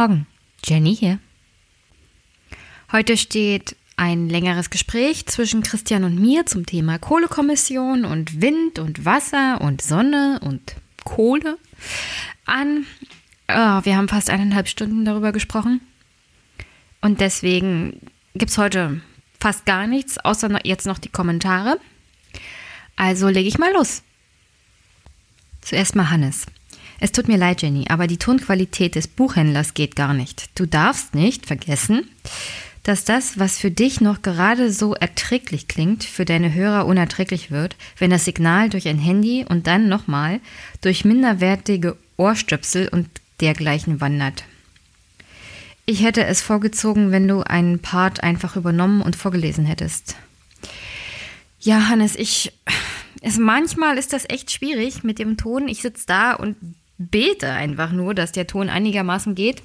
Morgen, Jenny hier. Heute steht ein längeres Gespräch zwischen Christian und mir zum Thema Kohlekommission und Wind und Wasser und Sonne und Kohle an. Oh, wir haben fast eineinhalb Stunden darüber gesprochen. Und deswegen gibt es heute fast gar nichts, außer jetzt noch die Kommentare. Also lege ich mal los. Zuerst mal Hannes. Es tut mir leid, Jenny, aber die Tonqualität des Buchhändlers geht gar nicht. Du darfst nicht vergessen, dass das, was für dich noch gerade so erträglich klingt, für deine Hörer unerträglich wird, wenn das Signal durch ein Handy und dann nochmal durch minderwertige Ohrstöpsel und dergleichen wandert. Ich hätte es vorgezogen, wenn du einen Part einfach übernommen und vorgelesen hättest. Ja, Hannes, ich. Es, manchmal ist das echt schwierig mit dem Ton. Ich sitze da und bete einfach nur, dass der Ton einigermaßen geht.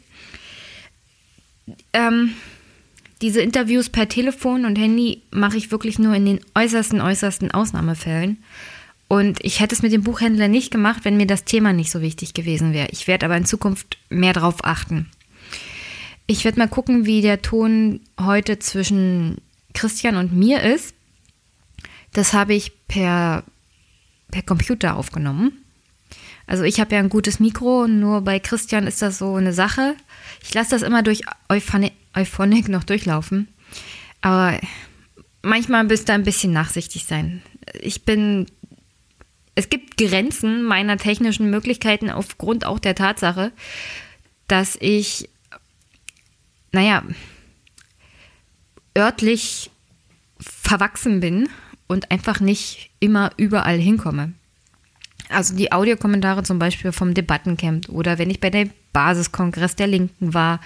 Ähm, diese Interviews per Telefon und Handy mache ich wirklich nur in den äußersten, äußersten Ausnahmefällen. Und ich hätte es mit dem Buchhändler nicht gemacht, wenn mir das Thema nicht so wichtig gewesen wäre. Ich werde aber in Zukunft mehr darauf achten. Ich werde mal gucken, wie der Ton heute zwischen Christian und mir ist. Das habe ich per, per Computer aufgenommen. Also ich habe ja ein gutes Mikro, nur bei Christian ist das so eine Sache. Ich lasse das immer durch Euphonic noch durchlaufen. Aber manchmal müsst ihr ein bisschen nachsichtig sein. Ich bin. Es gibt Grenzen meiner technischen Möglichkeiten aufgrund auch der Tatsache, dass ich, naja, örtlich verwachsen bin und einfach nicht immer überall hinkomme. Also die Audiokommentare zum Beispiel vom Debattencamp oder wenn ich bei der Basiskongress der Linken war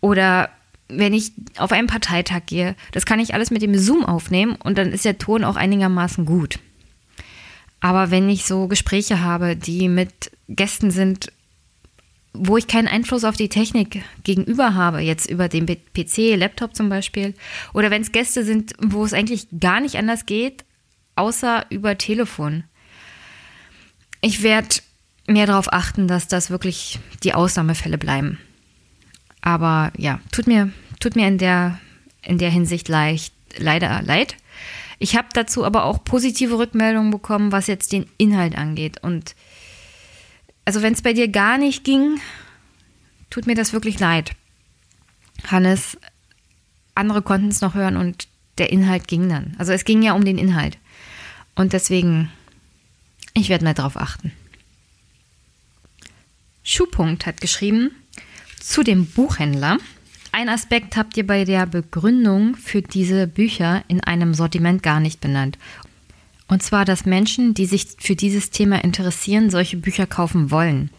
oder wenn ich auf einen Parteitag gehe, das kann ich alles mit dem Zoom aufnehmen und dann ist der Ton auch einigermaßen gut. Aber wenn ich so Gespräche habe, die mit Gästen sind, wo ich keinen Einfluss auf die Technik gegenüber habe, jetzt über den PC, Laptop zum Beispiel, oder wenn es Gäste sind, wo es eigentlich gar nicht anders geht, außer über Telefon, ich werde mehr darauf achten, dass das wirklich die Ausnahmefälle bleiben. Aber ja, tut mir, tut mir in der, in der Hinsicht leicht, leider leid. Ich habe dazu aber auch positive Rückmeldungen bekommen, was jetzt den Inhalt angeht. Und also wenn es bei dir gar nicht ging, tut mir das wirklich leid. Hannes, andere konnten es noch hören und der Inhalt ging dann. Also es ging ja um den Inhalt. Und deswegen ich werde mal drauf achten. Schuhpunkt hat geschrieben zu dem Buchhändler. Ein Aspekt habt ihr bei der Begründung für diese Bücher in einem Sortiment gar nicht benannt. Und zwar, dass Menschen, die sich für dieses Thema interessieren, solche Bücher kaufen wollen.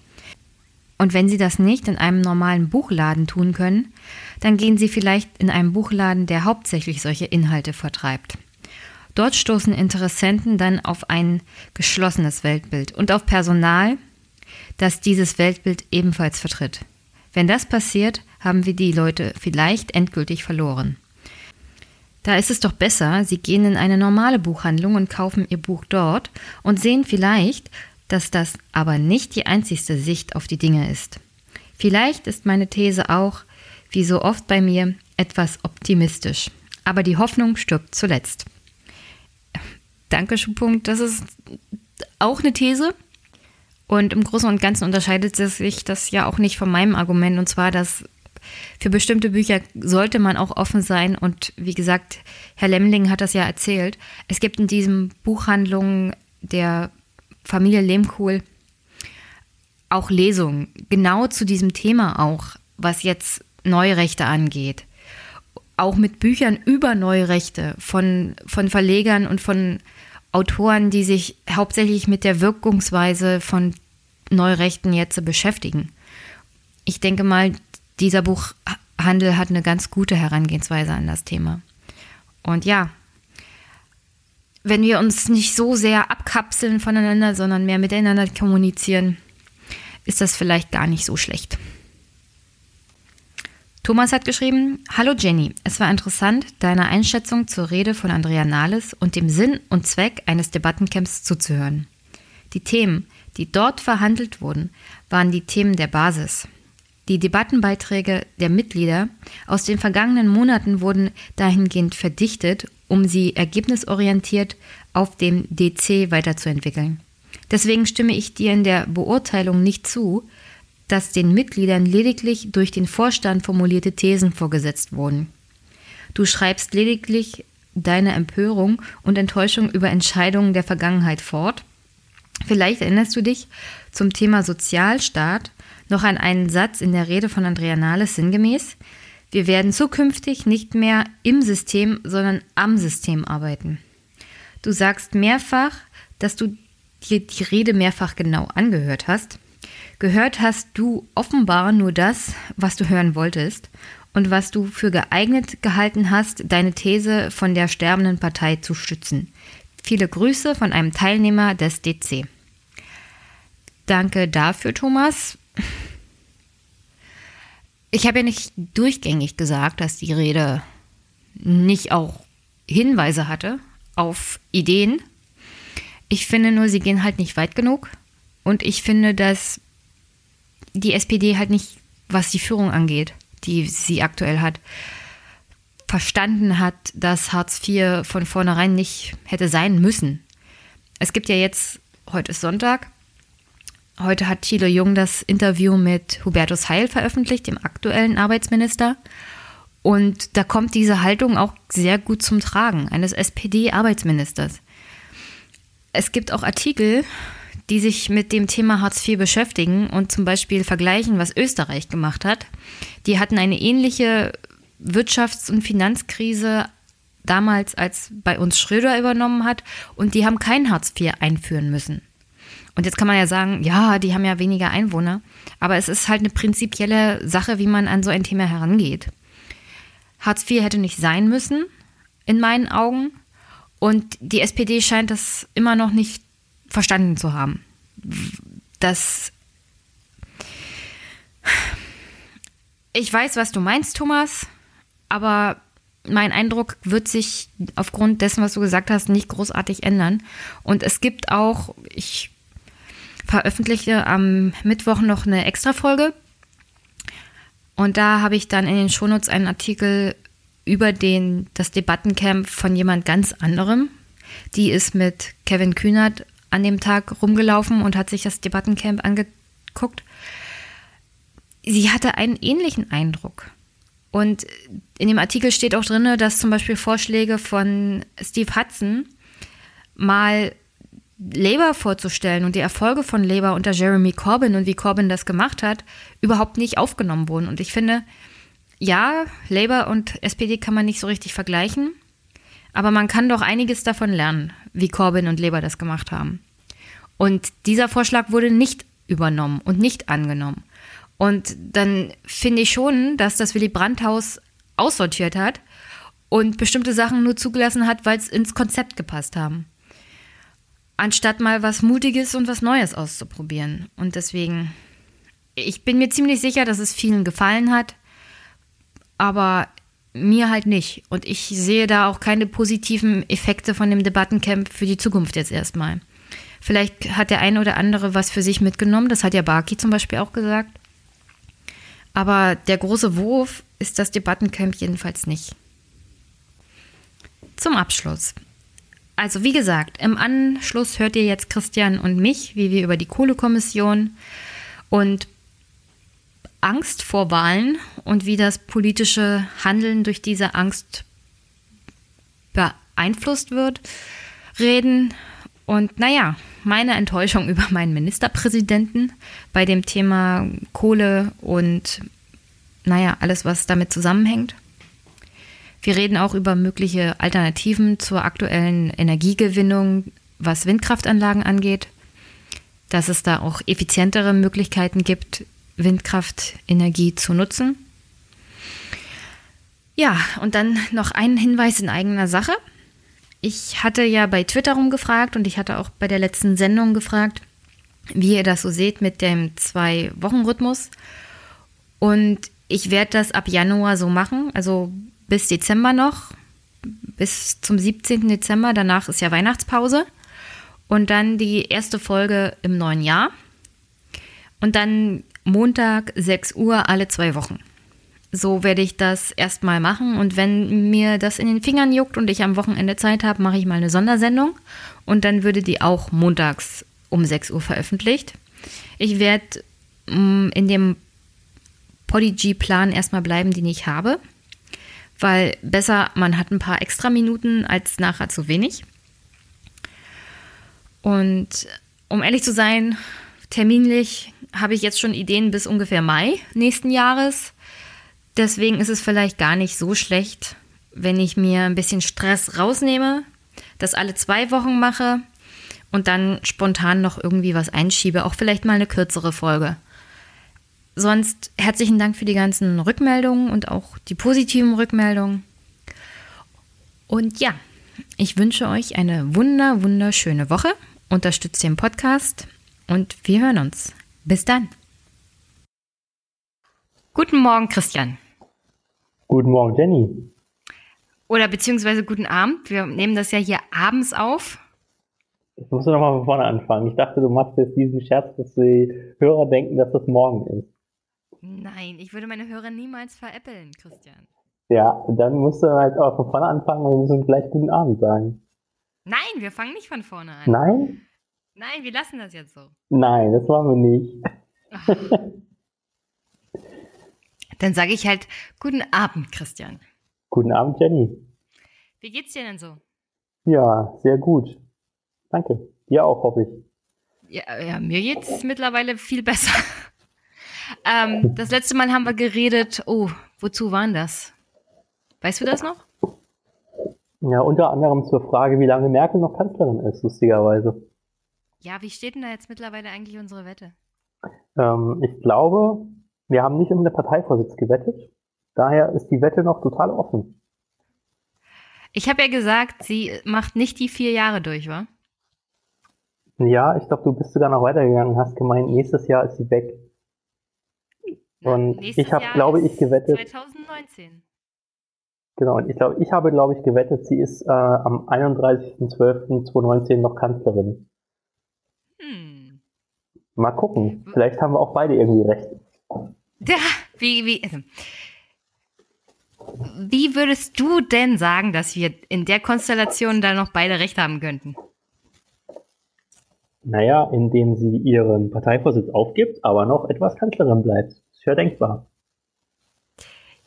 Und wenn sie das nicht in einem normalen Buchladen tun können, dann gehen sie vielleicht in einen Buchladen, der hauptsächlich solche Inhalte vertreibt. Dort stoßen Interessenten dann auf ein geschlossenes Weltbild und auf Personal, das dieses Weltbild ebenfalls vertritt. Wenn das passiert, haben wir die Leute vielleicht endgültig verloren. Da ist es doch besser, Sie gehen in eine normale Buchhandlung und kaufen Ihr Buch dort und sehen vielleicht, dass das aber nicht die einzigste Sicht auf die Dinge ist. Vielleicht ist meine These auch, wie so oft bei mir, etwas optimistisch. Aber die Hoffnung stirbt zuletzt. Danke, Schuhpunkt. Das ist auch eine These. Und im Großen und Ganzen unterscheidet sich das ja auch nicht von meinem Argument. Und zwar, dass für bestimmte Bücher sollte man auch offen sein. Und wie gesagt, Herr Lemling hat das ja erzählt. Es gibt in diesem Buchhandlung der Familie Lehmkohl auch Lesungen, genau zu diesem Thema auch, was jetzt Neurechte angeht. Auch mit Büchern über Neurechte von, von Verlegern und von Autoren, die sich hauptsächlich mit der Wirkungsweise von Neurechten jetzt beschäftigen. Ich denke mal, dieser Buchhandel hat eine ganz gute Herangehensweise an das Thema. Und ja, wenn wir uns nicht so sehr abkapseln voneinander, sondern mehr miteinander kommunizieren, ist das vielleicht gar nicht so schlecht. Thomas hat geschrieben, Hallo Jenny, es war interessant, deiner Einschätzung zur Rede von Andrea Nahles und dem Sinn und Zweck eines Debattencamps zuzuhören. Die Themen, die dort verhandelt wurden, waren die Themen der Basis. Die Debattenbeiträge der Mitglieder aus den vergangenen Monaten wurden dahingehend verdichtet, um sie ergebnisorientiert auf dem DC weiterzuentwickeln. Deswegen stimme ich dir in der Beurteilung nicht zu, dass den Mitgliedern lediglich durch den Vorstand formulierte Thesen vorgesetzt wurden. Du schreibst lediglich deine Empörung und Enttäuschung über Entscheidungen der Vergangenheit fort. Vielleicht erinnerst du dich zum Thema Sozialstaat noch an einen Satz in der Rede von Andrea Nahles sinngemäß. Wir werden zukünftig nicht mehr im System, sondern am System arbeiten. Du sagst mehrfach, dass du dir die Rede mehrfach genau angehört hast. Gehört hast du offenbar nur das, was du hören wolltest und was du für geeignet gehalten hast, deine These von der sterbenden Partei zu stützen. Viele Grüße von einem Teilnehmer des DC. Danke dafür, Thomas. Ich habe ja nicht durchgängig gesagt, dass die Rede nicht auch Hinweise hatte auf Ideen. Ich finde nur, sie gehen halt nicht weit genug. Und ich finde, dass die SPD halt nicht, was die Führung angeht, die sie aktuell hat, verstanden hat, dass Hartz IV von vornherein nicht hätte sein müssen. Es gibt ja jetzt, heute ist Sonntag, heute hat Thilo Jung das Interview mit Hubertus Heil veröffentlicht, dem aktuellen Arbeitsminister. Und da kommt diese Haltung auch sehr gut zum Tragen, eines SPD-Arbeitsministers. Es gibt auch Artikel, die sich mit dem Thema Hartz IV beschäftigen und zum Beispiel vergleichen, was Österreich gemacht hat. Die hatten eine ähnliche Wirtschafts- und Finanzkrise damals, als bei uns Schröder übernommen hat, und die haben kein Hartz IV einführen müssen. Und jetzt kann man ja sagen, ja, die haben ja weniger Einwohner, aber es ist halt eine prinzipielle Sache, wie man an so ein Thema herangeht. Hartz IV hätte nicht sein müssen, in meinen Augen, und die SPD scheint das immer noch nicht verstanden zu haben. Das. Ich weiß, was du meinst, Thomas, aber mein Eindruck wird sich aufgrund dessen, was du gesagt hast, nicht großartig ändern. Und es gibt auch, ich veröffentliche am Mittwoch noch eine Extra-Folge. Und da habe ich dann in den Shownotes einen Artikel über den, das Debattencamp von jemand ganz anderem. Die ist mit Kevin Kühnert an dem Tag rumgelaufen und hat sich das Debattencamp angeguckt. Sie hatte einen ähnlichen Eindruck. Und in dem Artikel steht auch drin, dass zum Beispiel Vorschläge von Steve Hudson mal Labour vorzustellen und die Erfolge von Labour unter Jeremy Corbyn und wie Corbyn das gemacht hat, überhaupt nicht aufgenommen wurden. Und ich finde, ja, Labour und SPD kann man nicht so richtig vergleichen. Aber man kann doch einiges davon lernen, wie Corbyn und Labour das gemacht haben. Und dieser Vorschlag wurde nicht übernommen und nicht angenommen. Und dann finde ich schon, dass das Willy Brandt-Haus aussortiert hat und bestimmte Sachen nur zugelassen hat, weil es ins Konzept gepasst haben. Anstatt mal was Mutiges und was Neues auszuprobieren. Und deswegen, ich bin mir ziemlich sicher, dass es vielen gefallen hat, aber mir halt nicht. Und ich sehe da auch keine positiven Effekte von dem Debattencamp für die Zukunft jetzt erstmal. Vielleicht hat der eine oder andere was für sich mitgenommen. Das hat ja Barki zum Beispiel auch gesagt. Aber der große Wurf ist das Debattencamp jedenfalls nicht. Zum Abschluss. Also wie gesagt, im Anschluss hört ihr jetzt Christian und mich, wie wir über die Kohlekommission und Angst vor Wahlen und wie das politische Handeln durch diese Angst beeinflusst wird, reden. Und naja, meine Enttäuschung über meinen Ministerpräsidenten bei dem Thema Kohle und naja, alles, was damit zusammenhängt. Wir reden auch über mögliche Alternativen zur aktuellen Energiegewinnung, was Windkraftanlagen angeht, dass es da auch effizientere Möglichkeiten gibt, Windkraftenergie zu nutzen. Ja, und dann noch ein Hinweis in eigener Sache. Ich hatte ja bei Twitter rumgefragt und ich hatte auch bei der letzten Sendung gefragt, wie ihr das so seht mit dem Zwei-Wochen-Rhythmus. Und ich werde das ab Januar so machen, also bis Dezember noch, bis zum 17. Dezember. Danach ist ja Weihnachtspause. Und dann die erste Folge im neuen Jahr. Und dann Montag 6 Uhr alle zwei Wochen. So werde ich das erstmal machen und wenn mir das in den Fingern juckt und ich am Wochenende Zeit habe, mache ich mal eine Sondersendung und dann würde die auch montags um 6 Uhr veröffentlicht. Ich werde mm, in dem Podigy-Plan erstmal bleiben, den ich habe, weil besser, man hat ein paar extra Minuten als nachher zu wenig. Und um ehrlich zu sein, terminlich habe ich jetzt schon Ideen bis ungefähr Mai nächsten Jahres. Deswegen ist es vielleicht gar nicht so schlecht, wenn ich mir ein bisschen Stress rausnehme, das alle zwei Wochen mache und dann spontan noch irgendwie was einschiebe, auch vielleicht mal eine kürzere Folge. Sonst herzlichen Dank für die ganzen Rückmeldungen und auch die positiven Rückmeldungen. Und ja, ich wünsche euch eine wunder, wunderschöne Woche. Unterstützt den Podcast und wir hören uns. Bis dann. Guten Morgen, Christian. Guten Morgen, Jenny. Oder beziehungsweise guten Abend. Wir nehmen das ja hier abends auf. Ich muss nochmal von vorne anfangen. Ich dachte, du machst jetzt diesen Scherz, dass die Hörer denken, dass das morgen ist. Nein, ich würde meine Hörer niemals veräppeln, Christian. Ja, dann musst du halt auch von vorne anfangen und wir müssen gleich guten Abend sagen. Nein, wir fangen nicht von vorne an. Nein? Nein, wir lassen das jetzt so. Nein, das machen wir nicht. Dann sage ich halt guten Abend, Christian. Guten Abend, Jenny. Wie geht's dir denn so? Ja, sehr gut. Danke. Dir auch, hoffe ich. Ja, ja mir geht's mittlerweile viel besser. ähm, das letzte Mal haben wir geredet. Oh, wozu waren das? Weißt du das noch? Ja, unter anderem zur Frage, wie lange Merkel noch Kanzlerin ist, lustigerweise. Ja, wie steht denn da jetzt mittlerweile eigentlich unsere Wette? Ähm, ich glaube, wir haben nicht um den Parteivorsitz gewettet. Daher ist die Wette noch total offen. Ich habe ja gesagt, sie macht nicht die vier Jahre durch, wa? Ja, ich glaube, du bist sogar noch weitergegangen und hast gemeint, nächstes Jahr ist sie weg. Und Na, ich habe, glaube ich, gewettet. 2019. Genau, und ich glaube, ich habe, glaube ich, gewettet, sie ist äh, am 31.12.2019 noch Kanzlerin. Mal gucken. Vielleicht haben wir auch beide irgendwie recht. Ja, wie, wie, also, wie würdest du denn sagen, dass wir in der Konstellation da noch beide recht haben könnten? Naja, indem sie ihren Parteivorsitz aufgibt, aber noch etwas Kanzlerin bleibt. Ist ja denkbar.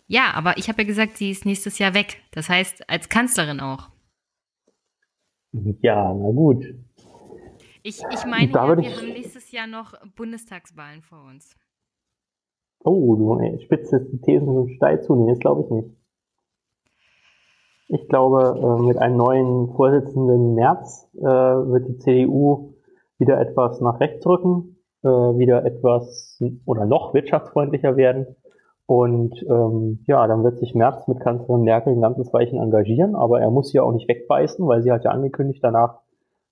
Ja, aber ich habe ja gesagt, sie ist nächstes Jahr weg. Das heißt, als Kanzlerin auch. Ja, na gut. Ich, ich meine, ja, wir ich... haben nächstes Jahr noch Bundestagswahlen vor uns. Oh, du spitzt jetzt die Thesen so steil zu. Nee, das glaube ich nicht. Ich glaube, äh, mit einem neuen Vorsitzenden März äh, wird die CDU wieder etwas nach rechts rücken, äh, wieder etwas oder noch wirtschaftsfreundlicher werden. Und ähm, ja, dann wird sich Merz mit Kanzlerin Merkel ein ganzes Weichen engagieren, aber er muss sie ja auch nicht wegbeißen, weil sie hat ja angekündigt, danach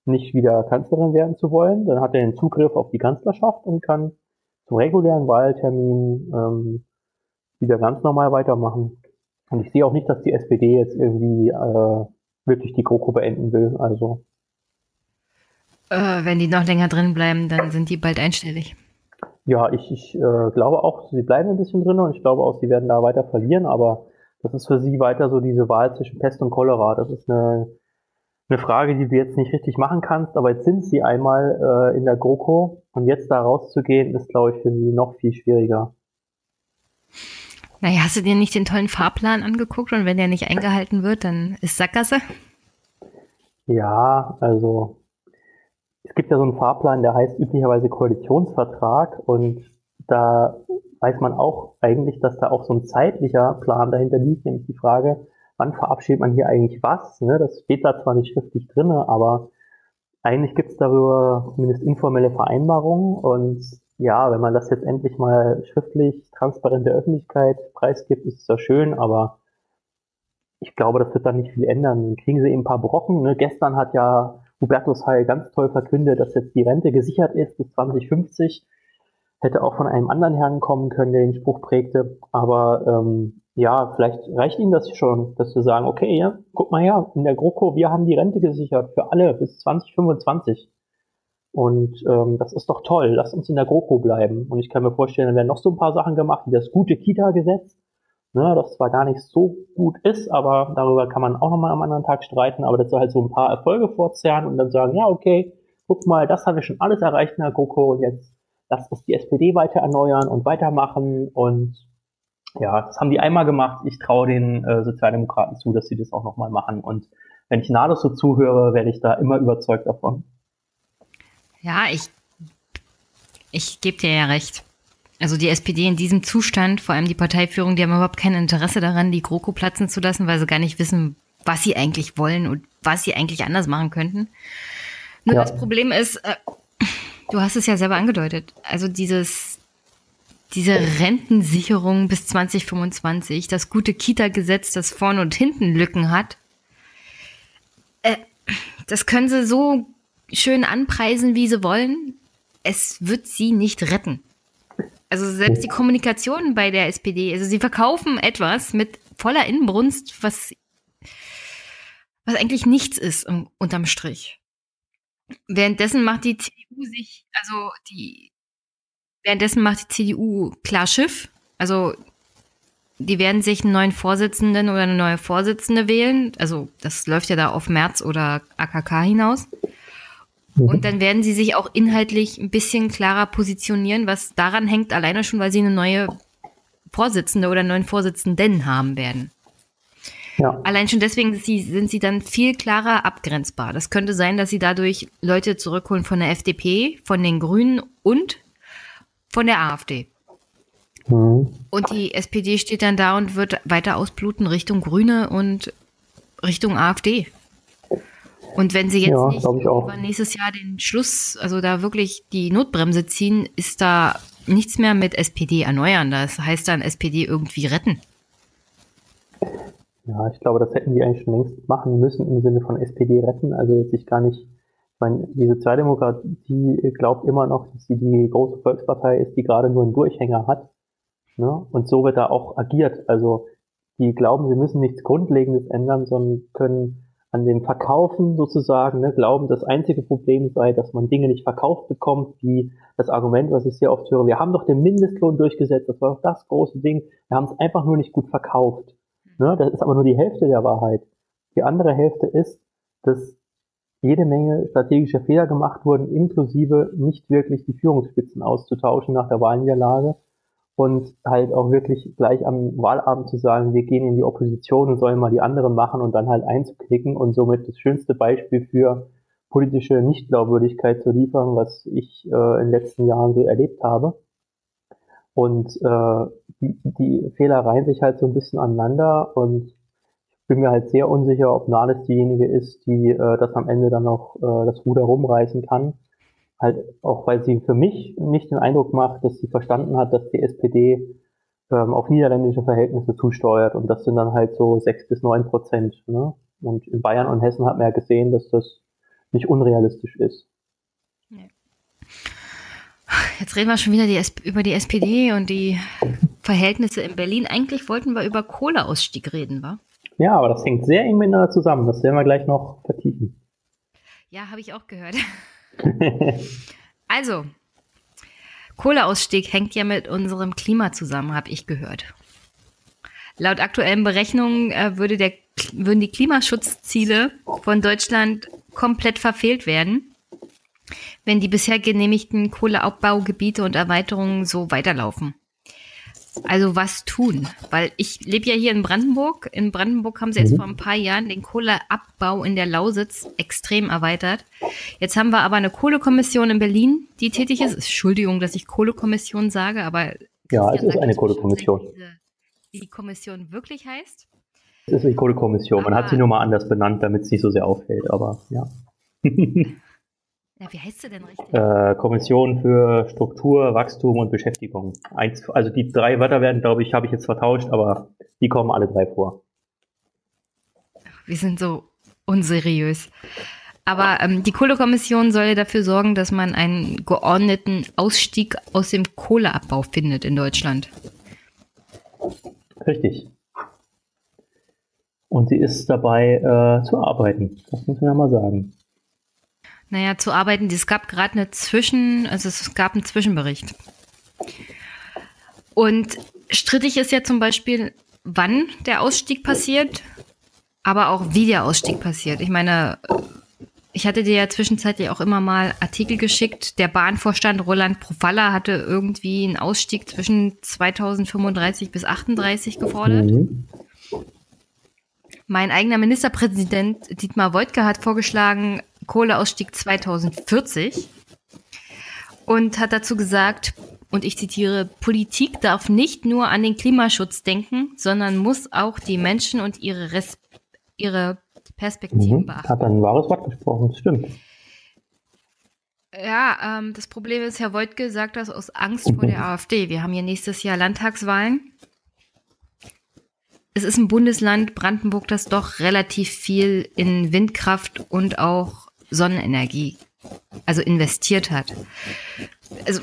nicht wieder Kanzlerin werden zu wollen. Dann hat er den Zugriff auf die Kanzlerschaft und kann zum regulären Wahltermin ähm, wieder ganz normal weitermachen. Und ich sehe auch nicht, dass die SPD jetzt irgendwie äh, wirklich die GroKo beenden will. Also äh, wenn die noch länger drin bleiben, dann sind die bald einstellig. Ja, ich, ich äh, glaube auch, sie bleiben ein bisschen drin und ich glaube auch, sie werden da weiter verlieren, aber das ist für sie weiter so diese Wahl zwischen Pest und Cholera. Das ist eine eine Frage, die du jetzt nicht richtig machen kannst, aber jetzt sind sie einmal äh, in der GroKo und jetzt da rauszugehen, ist, glaube ich, für sie noch viel schwieriger. Naja, hast du dir nicht den tollen Fahrplan angeguckt und wenn der nicht eingehalten wird, dann ist Sackgasse? Ja, also es gibt ja so einen Fahrplan, der heißt üblicherweise Koalitionsvertrag und da weiß man auch eigentlich, dass da auch so ein zeitlicher Plan dahinter liegt, nämlich die Frage, wann verabschiedet man hier eigentlich was? Ne? Das steht da zwar nicht schriftlich drin, aber eigentlich gibt es darüber zumindest informelle Vereinbarungen und ja, wenn man das jetzt endlich mal schriftlich, transparent der Öffentlichkeit preisgibt, ist es ja schön, aber ich glaube, das wird dann nicht viel ändern. Dann kriegen sie eben ein paar Brocken. Ne? Gestern hat ja Hubertus Heil ganz toll verkündet, dass jetzt die Rente gesichert ist bis 2050. Hätte auch von einem anderen Herrn kommen können, der den Spruch prägte. Aber ähm, ja, vielleicht reicht Ihnen das schon, dass wir sagen, okay, ja, guck mal her, in der GroKo, wir haben die Rente gesichert für alle bis 2025. Und ähm, das ist doch toll, lass uns in der GroKo bleiben. Und ich kann mir vorstellen, da werden noch so ein paar Sachen gemacht, wie das gute Kita-Gesetz, ne, das zwar gar nicht so gut ist, aber darüber kann man auch nochmal am anderen Tag streiten, aber das soll halt so ein paar Erfolge vorzerren und dann sagen, ja, okay, guck mal, das haben wir schon alles erreicht in der GroKo und jetzt lass uns die SPD weiter erneuern und weitermachen und ja, das haben die einmal gemacht. Ich traue den äh, Sozialdemokraten zu, dass sie das auch nochmal machen. Und wenn ich Nades so zuhöre, werde ich da immer überzeugt davon. Ja, ich, ich gebe dir ja recht. Also die SPD in diesem Zustand, vor allem die Parteiführung, die haben überhaupt kein Interesse daran, die GroKo platzen zu lassen, weil sie gar nicht wissen, was sie eigentlich wollen und was sie eigentlich anders machen könnten. Nur ja. das Problem ist, äh, du hast es ja selber angedeutet, also dieses, diese Rentensicherung bis 2025, das gute Kita-Gesetz, das vorne und hinten Lücken hat, äh, das können sie so schön anpreisen, wie sie wollen. Es wird sie nicht retten. Also selbst die Kommunikation bei der SPD, also sie verkaufen etwas mit voller Inbrunst, was, was eigentlich nichts ist unterm Strich. Währenddessen macht die CDU sich, also die, währenddessen macht die CDU klar Schiff. Also die werden sich einen neuen Vorsitzenden oder eine neue Vorsitzende wählen. Also das läuft ja da auf März oder AKK hinaus. Mhm. Und dann werden sie sich auch inhaltlich ein bisschen klarer positionieren, was daran hängt, alleine schon, weil sie eine neue Vorsitzende oder einen neuen Vorsitzenden haben werden. Ja. Allein schon deswegen sind sie, sind sie dann viel klarer abgrenzbar. Das könnte sein, dass sie dadurch Leute zurückholen von der FDP, von den Grünen und von der AfD. Mhm. Und die SPD steht dann da und wird weiter ausbluten Richtung Grüne und Richtung AfD. Und wenn sie jetzt ja, nicht über nächstes Jahr den Schluss, also da wirklich die Notbremse ziehen, ist da nichts mehr mit SPD erneuern. Das heißt dann SPD irgendwie retten. Ja, ich glaube, das hätten die eigentlich schon längst machen müssen im Sinne von SPD retten. Also jetzt sich gar nicht, ich meine, die Sozialdemokratie glaubt immer noch, dass sie die große Volkspartei ist, die gerade nur einen Durchhänger hat. Ne? Und so wird da auch agiert. Also die glauben, sie müssen nichts Grundlegendes ändern, sondern können an dem Verkaufen sozusagen ne, glauben, das einzige Problem sei, dass man Dinge nicht verkauft bekommt, wie das Argument, was ich sehr oft höre, wir haben doch den Mindestlohn durchgesetzt, das war doch das große Ding, wir haben es einfach nur nicht gut verkauft. Ne, das ist aber nur die Hälfte der Wahrheit. Die andere Hälfte ist, dass jede Menge strategische Fehler gemacht wurden, inklusive nicht wirklich die Führungsspitzen auszutauschen nach der Wahlniederlage und halt auch wirklich gleich am Wahlabend zu sagen, wir gehen in die Opposition und sollen mal die anderen machen und dann halt einzuklicken und somit das schönste Beispiel für politische Nichtglaubwürdigkeit zu liefern, was ich äh, in den letzten Jahren so erlebt habe. Und äh, die, die Fehler reihen sich halt so ein bisschen aneinander und bin mir halt sehr unsicher, ob Nahles diejenige ist, die äh, das am Ende dann noch äh, das Ruder rumreißen kann halt auch, weil sie für mich nicht den Eindruck macht, dass sie verstanden hat, dass die SPD ähm, auf niederländische Verhältnisse zusteuert und das sind dann halt so sechs bis neun Prozent. Ne? Und in Bayern und Hessen hat man ja gesehen, dass das nicht unrealistisch ist. Jetzt reden wir schon wieder die über die SPD und die Verhältnisse in Berlin. Eigentlich wollten wir über Kohleausstieg reden, wa? Ja, aber das hängt sehr eng miteinander zusammen. Das werden wir gleich noch vertiefen. Ja, habe ich auch gehört. also, Kohleausstieg hängt ja mit unserem Klima zusammen, habe ich gehört. Laut aktuellen Berechnungen äh, würde der, würden die Klimaschutzziele von Deutschland komplett verfehlt werden, wenn die bisher genehmigten Kohleabbaugebiete und Erweiterungen so weiterlaufen. Also was tun? Weil ich lebe ja hier in Brandenburg. In Brandenburg haben sie jetzt mhm. vor ein paar Jahren den Kohleabbau in der Lausitz extrem erweitert. Jetzt haben wir aber eine Kohlekommission in Berlin, die tätig ist. Entschuldigung, dass ich Kohlekommission sage, aber ja, es ist eine Kohlekommission. Wie die Kommission wirklich heißt? Es ist eine Kohlekommission. Man hat sie nur mal anders benannt, damit es nicht so sehr auffällt, aber ja. Ja, wie heißt sie denn richtig? Äh, Kommission für Struktur, Wachstum und Beschäftigung. Eins, also die drei Wörter werden, glaube ich, habe ich jetzt vertauscht, aber die kommen alle drei vor. Wir sind so unseriös. Aber ähm, die Kohlekommission soll dafür sorgen, dass man einen geordneten Ausstieg aus dem Kohleabbau findet in Deutschland. Richtig. Und sie ist dabei äh, zu arbeiten. Das muss man ja mal sagen. Naja, zu arbeiten, es gab gerade eine Zwischen, also es gab einen Zwischenbericht. Und strittig ist ja zum Beispiel, wann der Ausstieg passiert, aber auch wie der Ausstieg passiert. Ich meine, ich hatte dir ja zwischenzeitlich auch immer mal Artikel geschickt. Der Bahnvorstand Roland Profalla hatte irgendwie einen Ausstieg zwischen 2035 bis 38 gefordert. Mhm. Mein eigener Ministerpräsident Dietmar Woidke hat vorgeschlagen, Kohleausstieg 2040 und hat dazu gesagt, und ich zitiere, Politik darf nicht nur an den Klimaschutz denken, sondern muss auch die Menschen und ihre, Res ihre Perspektiven mhm. beachten. Hat ein wahres Wort gesprochen, stimmt. Ja, ähm, das Problem ist, Herr Woidke sagt das aus Angst vor der AfD. Wir haben hier nächstes Jahr Landtagswahlen. Es ist ein Bundesland, Brandenburg, das doch relativ viel in Windkraft und auch Sonnenenergie, also investiert hat. Also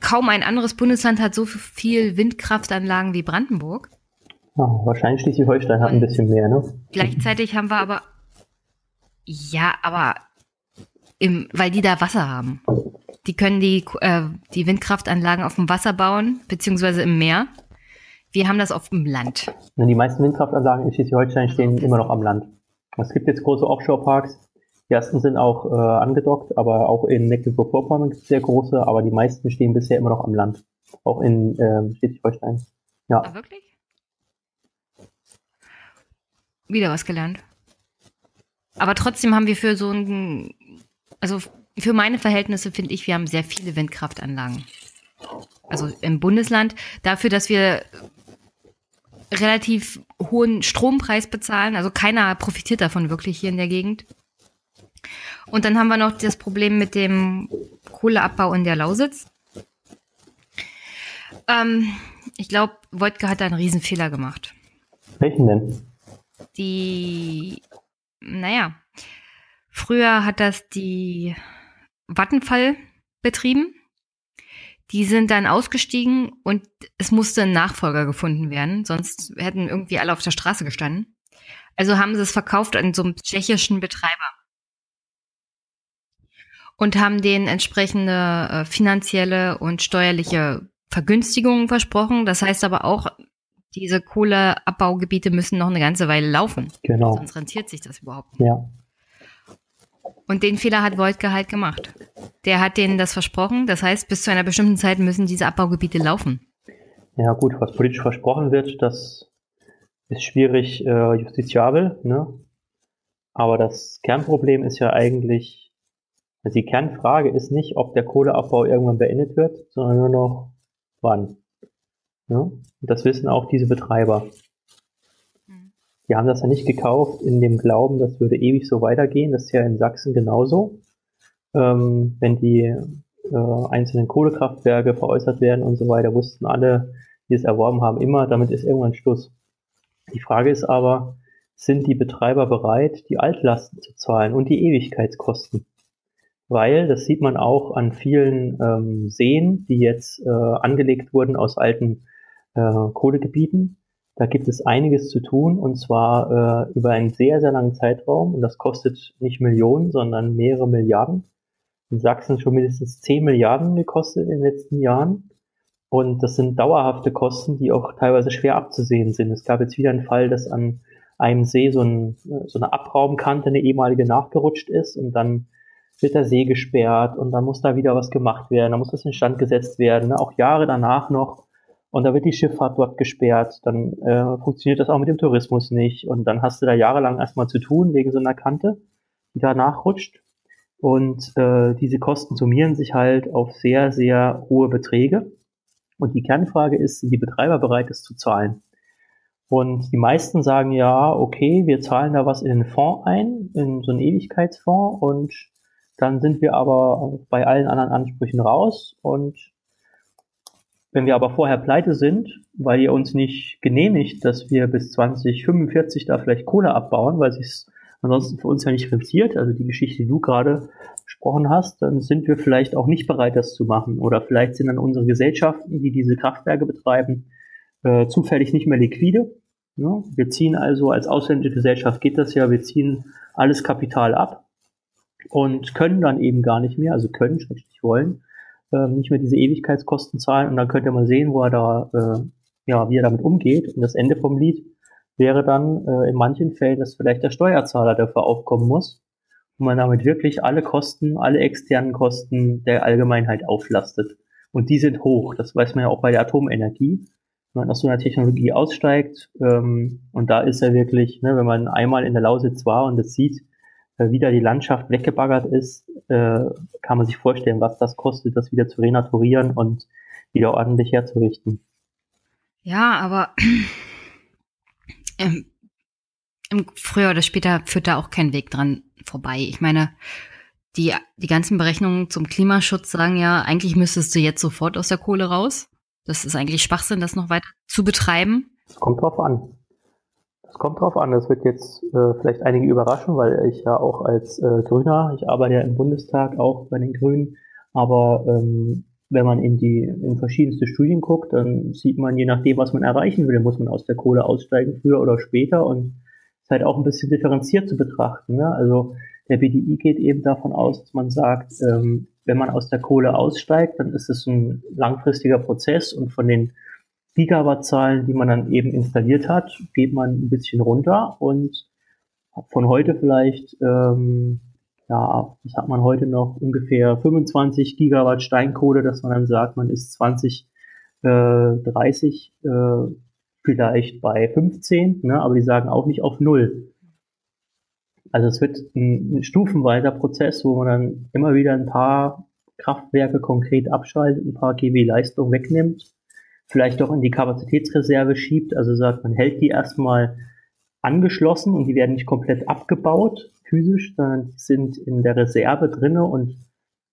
kaum ein anderes Bundesland hat so viel Windkraftanlagen wie Brandenburg. Oh, wahrscheinlich Schleswig-Holstein hat ein bisschen mehr, ne? Gleichzeitig haben wir aber, ja, aber im, weil die da Wasser haben. Die können die, äh, die Windkraftanlagen auf dem Wasser bauen, beziehungsweise im Meer. Wir haben das auf dem Land. Die meisten Windkraftanlagen in Schleswig-Holstein stehen immer noch am Land. Es gibt jetzt große Offshore-Parks, die ersten sind auch äh, angedockt, aber auch in Mecklenburg-Vorpommern gibt es sehr große, aber die meisten stehen bisher immer noch am Land. Auch in äh, Schleswig-Holstein. Ja. Ah, wirklich? Wieder was gelernt. Aber trotzdem haben wir für so ein, also für meine Verhältnisse finde ich, wir haben sehr viele Windkraftanlagen. Also im Bundesland. Dafür, dass wir relativ hohen Strompreis bezahlen. Also keiner profitiert davon wirklich hier in der Gegend. Und dann haben wir noch das Problem mit dem Kohleabbau in der Lausitz. Ähm, ich glaube, Wojtka hat da einen Riesenfehler gemacht. Welchen denn? Die, naja, früher hat das die Vattenfall betrieben. Die sind dann ausgestiegen und es musste ein Nachfolger gefunden werden, sonst hätten irgendwie alle auf der Straße gestanden. Also haben sie es verkauft an so einem tschechischen Betreiber und haben denen entsprechende äh, finanzielle und steuerliche Vergünstigungen versprochen. Das heißt aber auch, diese Kohleabbaugebiete müssen noch eine ganze Weile laufen. Genau. Sonst rentiert sich das überhaupt nicht. Ja. Und den Fehler hat Wojtke halt gemacht. Der hat denen das versprochen. Das heißt, bis zu einer bestimmten Zeit müssen diese Abbaugebiete laufen. Ja gut, was politisch versprochen wird, das ist schwierig äh, justiziabel. Ne? Aber das Kernproblem ist ja eigentlich, also die Kernfrage ist nicht, ob der Kohleabbau irgendwann beendet wird, sondern nur noch wann. Ja? Das wissen auch diese Betreiber. Mhm. Die haben das ja nicht gekauft in dem Glauben, das würde ewig so weitergehen. Das ist ja in Sachsen genauso. Ähm, wenn die äh, einzelnen Kohlekraftwerke veräußert werden und so weiter, wussten alle, die es erworben haben, immer, damit ist irgendwann Schluss. Die Frage ist aber, sind die Betreiber bereit, die Altlasten zu zahlen und die Ewigkeitskosten? Weil das sieht man auch an vielen ähm, Seen, die jetzt äh, angelegt wurden aus alten äh, Kohlegebieten. Da gibt es einiges zu tun und zwar äh, über einen sehr, sehr langen Zeitraum und das kostet nicht Millionen, sondern mehrere Milliarden. In Sachsen schon mindestens 10 Milliarden gekostet in den letzten Jahren. Und das sind dauerhafte Kosten, die auch teilweise schwer abzusehen sind. Es gab jetzt wieder einen Fall, dass an einem See so, ein, so eine Abraumkante, eine ehemalige nachgerutscht ist und dann wird der See gesperrt und dann muss da wieder was gemacht werden, dann muss das instand gesetzt werden, ne? auch Jahre danach noch. Und da wird die Schifffahrt dort gesperrt, dann äh, funktioniert das auch mit dem Tourismus nicht. Und dann hast du da jahrelang erstmal zu tun wegen so einer Kante, die da nachrutscht. Und äh, diese Kosten summieren sich halt auf sehr, sehr hohe Beträge. Und die Kernfrage ist, sind die Betreiber bereit, es zu zahlen? Und die meisten sagen ja, okay, wir zahlen da was in den Fonds ein, in so einen Ewigkeitsfonds und dann sind wir aber bei allen anderen Ansprüchen raus und wenn wir aber vorher pleite sind, weil ihr uns nicht genehmigt, dass wir bis 2045 da vielleicht Kohle abbauen, weil es ansonsten für uns ja nicht rentiert, also die Geschichte, die du gerade gesprochen hast, dann sind wir vielleicht auch nicht bereit, das zu machen. Oder vielleicht sind dann unsere Gesellschaften, die diese Kraftwerke betreiben, äh, zufällig nicht mehr liquide. Ja, wir ziehen also als ausländische Gesellschaft geht das ja, wir ziehen alles Kapital ab und können dann eben gar nicht mehr, also können, schrägstrich wollen, äh, nicht mehr diese Ewigkeitskosten zahlen und dann könnte man sehen, wo er da, äh, ja, wie er damit umgeht. Und das Ende vom Lied wäre dann äh, in manchen Fällen, dass vielleicht der Steuerzahler dafür aufkommen muss und man damit wirklich alle Kosten, alle externen Kosten der Allgemeinheit auflastet. Und die sind hoch. Das weiß man ja auch bei der Atomenergie. Wenn man aus so einer Technologie aussteigt, ähm, und da ist er wirklich, ne, wenn man einmal in der Lausitz war und es sieht, äh, wie da die Landschaft weggebaggert ist, äh, kann man sich vorstellen, was das kostet, das wieder zu renaturieren und wieder ordentlich herzurichten. Ja, aber ähm, früher oder später führt da auch kein Weg dran vorbei. Ich meine, die, die ganzen Berechnungen zum Klimaschutz sagen ja, eigentlich müsstest du jetzt sofort aus der Kohle raus. Das ist eigentlich Schwachsinn, das noch weiter zu betreiben. Es kommt drauf an. Es kommt drauf an. Das wird jetzt äh, vielleicht einige überraschen, weil ich ja auch als äh, Grüner, ich arbeite ja im Bundestag auch bei den Grünen, aber ähm, wenn man in die in verschiedenste Studien guckt, dann sieht man, je nachdem, was man erreichen will, muss man aus der Kohle aussteigen, früher oder später. Und ist halt auch ein bisschen differenziert zu betrachten. Ne? Also der BDI geht eben davon aus, dass man sagt, ähm, wenn man aus der Kohle aussteigt, dann ist es ein langfristiger Prozess und von den Gigawattzahlen, die man dann eben installiert hat, geht man ein bisschen runter und von heute vielleicht, ähm, ja, was hat man heute noch, ungefähr 25 Gigawatt Steinkohle, dass man dann sagt, man ist 20, äh, 30 äh, vielleicht bei 15, ne, aber die sagen auch nicht auf Null. Also es wird ein, ein stufenweiter Prozess, wo man dann immer wieder ein paar Kraftwerke konkret abschaltet, ein paar GW Leistung wegnimmt, vielleicht doch in die Kapazitätsreserve schiebt, also sagt, man hält die erstmal angeschlossen und die werden nicht komplett abgebaut physisch, sondern sind in der Reserve drinne und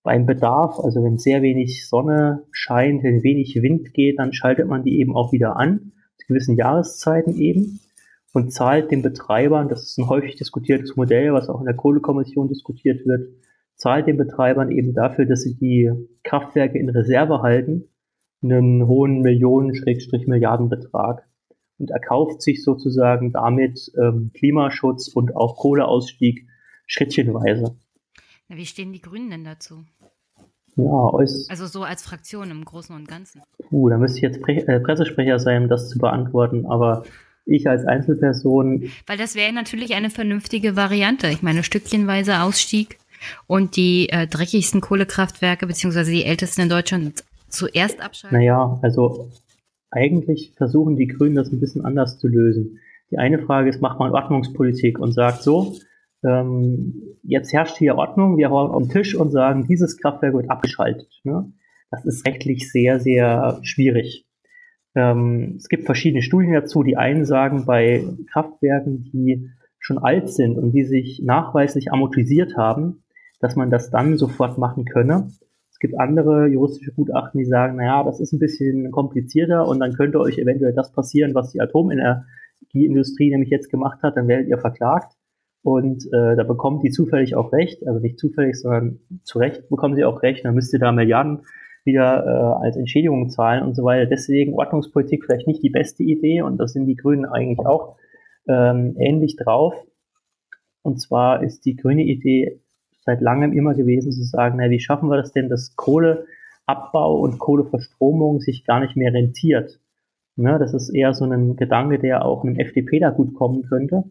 beim Bedarf, also wenn sehr wenig Sonne scheint, wenn wenig Wind geht, dann schaltet man die eben auch wieder an, zu gewissen Jahreszeiten eben und zahlt den Betreibern, das ist ein häufig diskutiertes Modell, was auch in der Kohlekommission diskutiert wird, zahlt den Betreibern eben dafür, dass sie die Kraftwerke in Reserve halten, einen hohen Millionen-, Schrägstrich Milliardenbetrag und erkauft sich sozusagen damit ähm, Klimaschutz und auch Kohleausstieg schrittchenweise. Ja, wie stehen die Grünen denn dazu? Ja, also so als Fraktion im Großen und Ganzen. Uh, da müsste ich jetzt Pre äh, Pressesprecher sein, um das zu beantworten, aber ich als Einzelperson. Weil das wäre natürlich eine vernünftige Variante. Ich meine, stückchenweise Ausstieg und die äh, dreckigsten Kohlekraftwerke, beziehungsweise die ältesten in Deutschland, zuerst abschalten. Naja, also eigentlich versuchen die Grünen das ein bisschen anders zu lösen. Die eine Frage ist, macht man Ordnungspolitik und sagt so, ähm, jetzt herrscht hier Ordnung, wir hauen auf den Tisch und sagen, dieses Kraftwerk wird abgeschaltet. Ne? Das ist rechtlich sehr, sehr schwierig. Ähm, es gibt verschiedene Studien dazu. Die einen sagen, bei Kraftwerken, die schon alt sind und die sich nachweislich amortisiert haben, dass man das dann sofort machen könne. Gibt andere juristische Gutachten, die sagen, naja, das ist ein bisschen komplizierter und dann könnte euch eventuell das passieren, was die Atomenergieindustrie nämlich jetzt gemacht hat, dann werdet ihr verklagt. Und äh, da bekommt die zufällig auch recht, also nicht zufällig, sondern zu Recht bekommen sie auch recht, dann müsst ihr da Milliarden wieder äh, als Entschädigung zahlen und so weiter. Deswegen Ordnungspolitik vielleicht nicht die beste Idee und das sind die Grünen eigentlich auch ähm, ähnlich drauf. Und zwar ist die grüne Idee seit langem immer gewesen zu sagen, na, wie schaffen wir das denn, dass Kohleabbau und Kohleverstromung sich gar nicht mehr rentiert. Ne, das ist eher so ein Gedanke, der auch einem FDP da gut kommen könnte.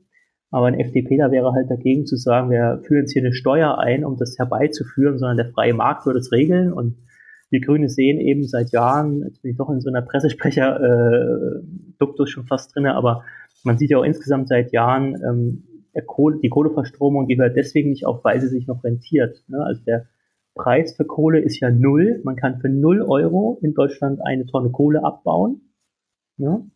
Aber ein FDP da wäre halt dagegen zu sagen, wir führen jetzt hier eine Steuer ein, um das herbeizuführen, sondern der freie Markt würde es regeln und wir Grüne sehen eben seit Jahren, jetzt bin ich doch in so einer Pressesprecher-Duktus äh, schon fast drinne, aber man sieht ja auch insgesamt seit Jahren, ähm, Kohle, die Kohleverstromung, die hört deswegen nicht auf, weil sie sich noch rentiert. Ne? Also der Preis für Kohle ist ja null. Man kann für null Euro in Deutschland eine Tonne Kohle abbauen. Ne?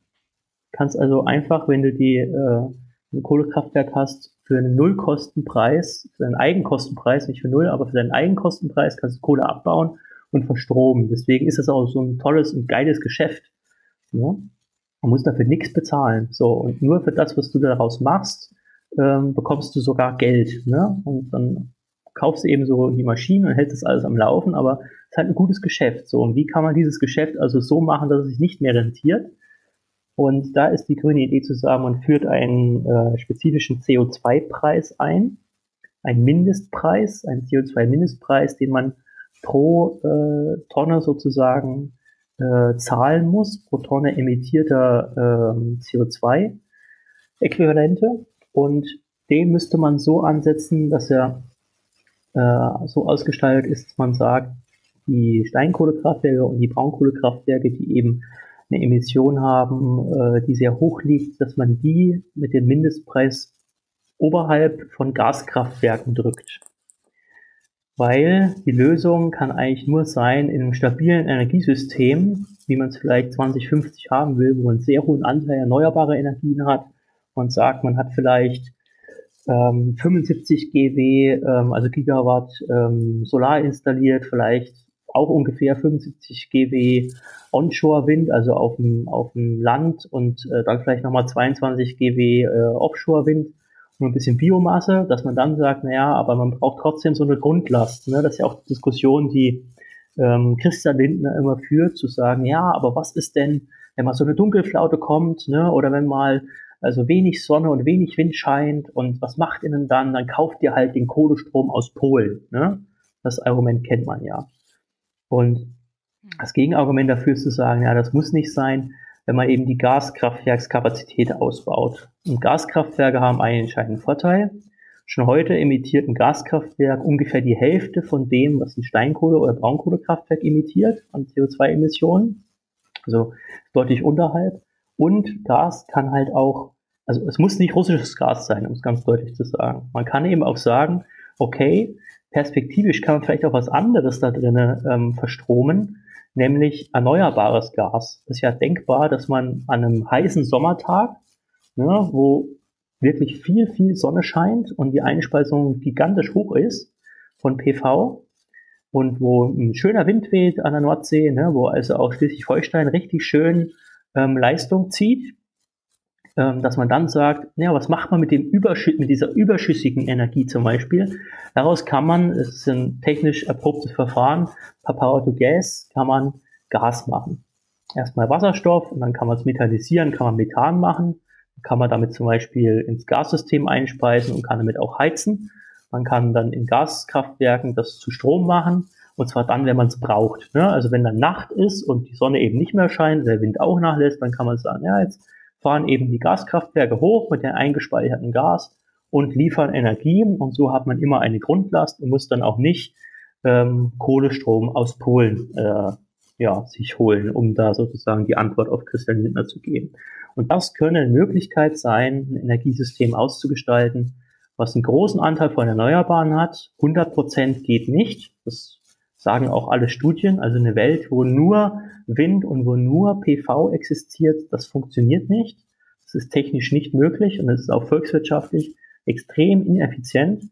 Kannst also einfach, wenn du die äh, ein Kohlekraftwerk hast, für einen Nullkostenpreis, für einen Eigenkostenpreis, nicht für null, aber für deinen Eigenkostenpreis kannst du Kohle abbauen und verstromen. Deswegen ist es auch so ein tolles und geiles Geschäft. Ne? Man muss dafür nichts bezahlen. So, und nur für das, was du daraus machst, ähm, bekommst du sogar Geld. Ne? Und dann kaufst du eben so die Maschine und hältst das alles am Laufen, aber es ist halt ein gutes Geschäft. So, und wie kann man dieses Geschäft also so machen, dass es sich nicht mehr rentiert? Und da ist die grüne Idee zu sagen, man führt einen äh, spezifischen CO2-Preis ein, einen Mindestpreis, einen CO2-Mindestpreis, den man pro äh, Tonne sozusagen äh, zahlen muss, pro Tonne emittierter äh, CO2-Äquivalente. Und den müsste man so ansetzen, dass er äh, so ausgestaltet ist, dass man sagt, die Steinkohlekraftwerke und die Braunkohlekraftwerke, die eben eine Emission haben, äh, die sehr hoch liegt, dass man die mit dem Mindestpreis oberhalb von Gaskraftwerken drückt. Weil die Lösung kann eigentlich nur sein, in einem stabilen Energiesystem, wie man es vielleicht 2050 haben will, wo man einen sehr hohen Anteil erneuerbarer Energien hat. Man sagt, man hat vielleicht ähm, 75 GW, ähm, also Gigawatt ähm, Solar installiert, vielleicht auch ungefähr 75 GW Onshore-Wind, also auf dem, auf dem Land und äh, dann vielleicht nochmal 22 GW äh, Offshore-Wind und ein bisschen Biomasse, dass man dann sagt, naja, aber man braucht trotzdem so eine Grundlast. Ne? Das ist ja auch die Diskussion, die ähm, Christian Lindner immer führt, zu sagen, ja, aber was ist denn, wenn mal so eine Dunkelflaute kommt, ne? oder wenn mal also wenig Sonne und wenig Wind scheint und was macht ihr denn dann? Dann kauft ihr halt den Kohlestrom aus Polen. Ne? Das Argument kennt man ja. Und hm. das Gegenargument dafür ist zu sagen, ja, das muss nicht sein, wenn man eben die Gaskraftwerkskapazität ausbaut. Und Gaskraftwerke haben einen entscheidenden Vorteil. Schon heute emittiert ein Gaskraftwerk ungefähr die Hälfte von dem, was ein Steinkohle- oder Braunkohlekraftwerk emittiert an CO2-Emissionen. Also deutlich unterhalb. Und Gas kann halt auch, also es muss nicht russisches Gas sein, um es ganz deutlich zu sagen. Man kann eben auch sagen, okay, perspektivisch kann man vielleicht auch was anderes da drinnen ähm, verstromen, nämlich erneuerbares Gas. Es ist ja denkbar, dass man an einem heißen Sommertag, ne, wo wirklich viel, viel Sonne scheint und die Einspeisung gigantisch hoch ist von PV und wo ein schöner Wind weht an der Nordsee, ne, wo also auch Schleswig-Holstein richtig schön ähm, Leistung zieht, ähm, dass man dann sagt, ja, was macht man mit dem Überschütt, mit dieser überschüssigen Energie zum Beispiel? Daraus kann man, es ist ein technisch erprobtes Verfahren, per Power to Gas kann man Gas machen. Erstmal Wasserstoff und dann kann man es metallisieren, kann man Methan machen, kann man damit zum Beispiel ins Gassystem einspeisen und kann damit auch heizen. Man kann dann in Gaskraftwerken das zu Strom machen und zwar dann, wenn man es braucht. Ne? Also wenn dann Nacht ist und die Sonne eben nicht mehr scheint, der Wind auch nachlässt, dann kann man sagen, ja, jetzt fahren eben die Gaskraftwerke hoch mit dem eingespeicherten Gas und liefern Energie und so hat man immer eine Grundlast und muss dann auch nicht ähm, Kohlestrom aus Polen äh, ja, sich holen, um da sozusagen die Antwort auf Christian Lindner zu geben. Und das könnte eine Möglichkeit sein, ein Energiesystem auszugestalten, was einen großen Anteil von Erneuerbaren hat. 100 Prozent geht nicht. Das sagen auch alle Studien. Also eine Welt, wo nur Wind und wo nur PV existiert, das funktioniert nicht. Das ist technisch nicht möglich und es ist auch volkswirtschaftlich extrem ineffizient.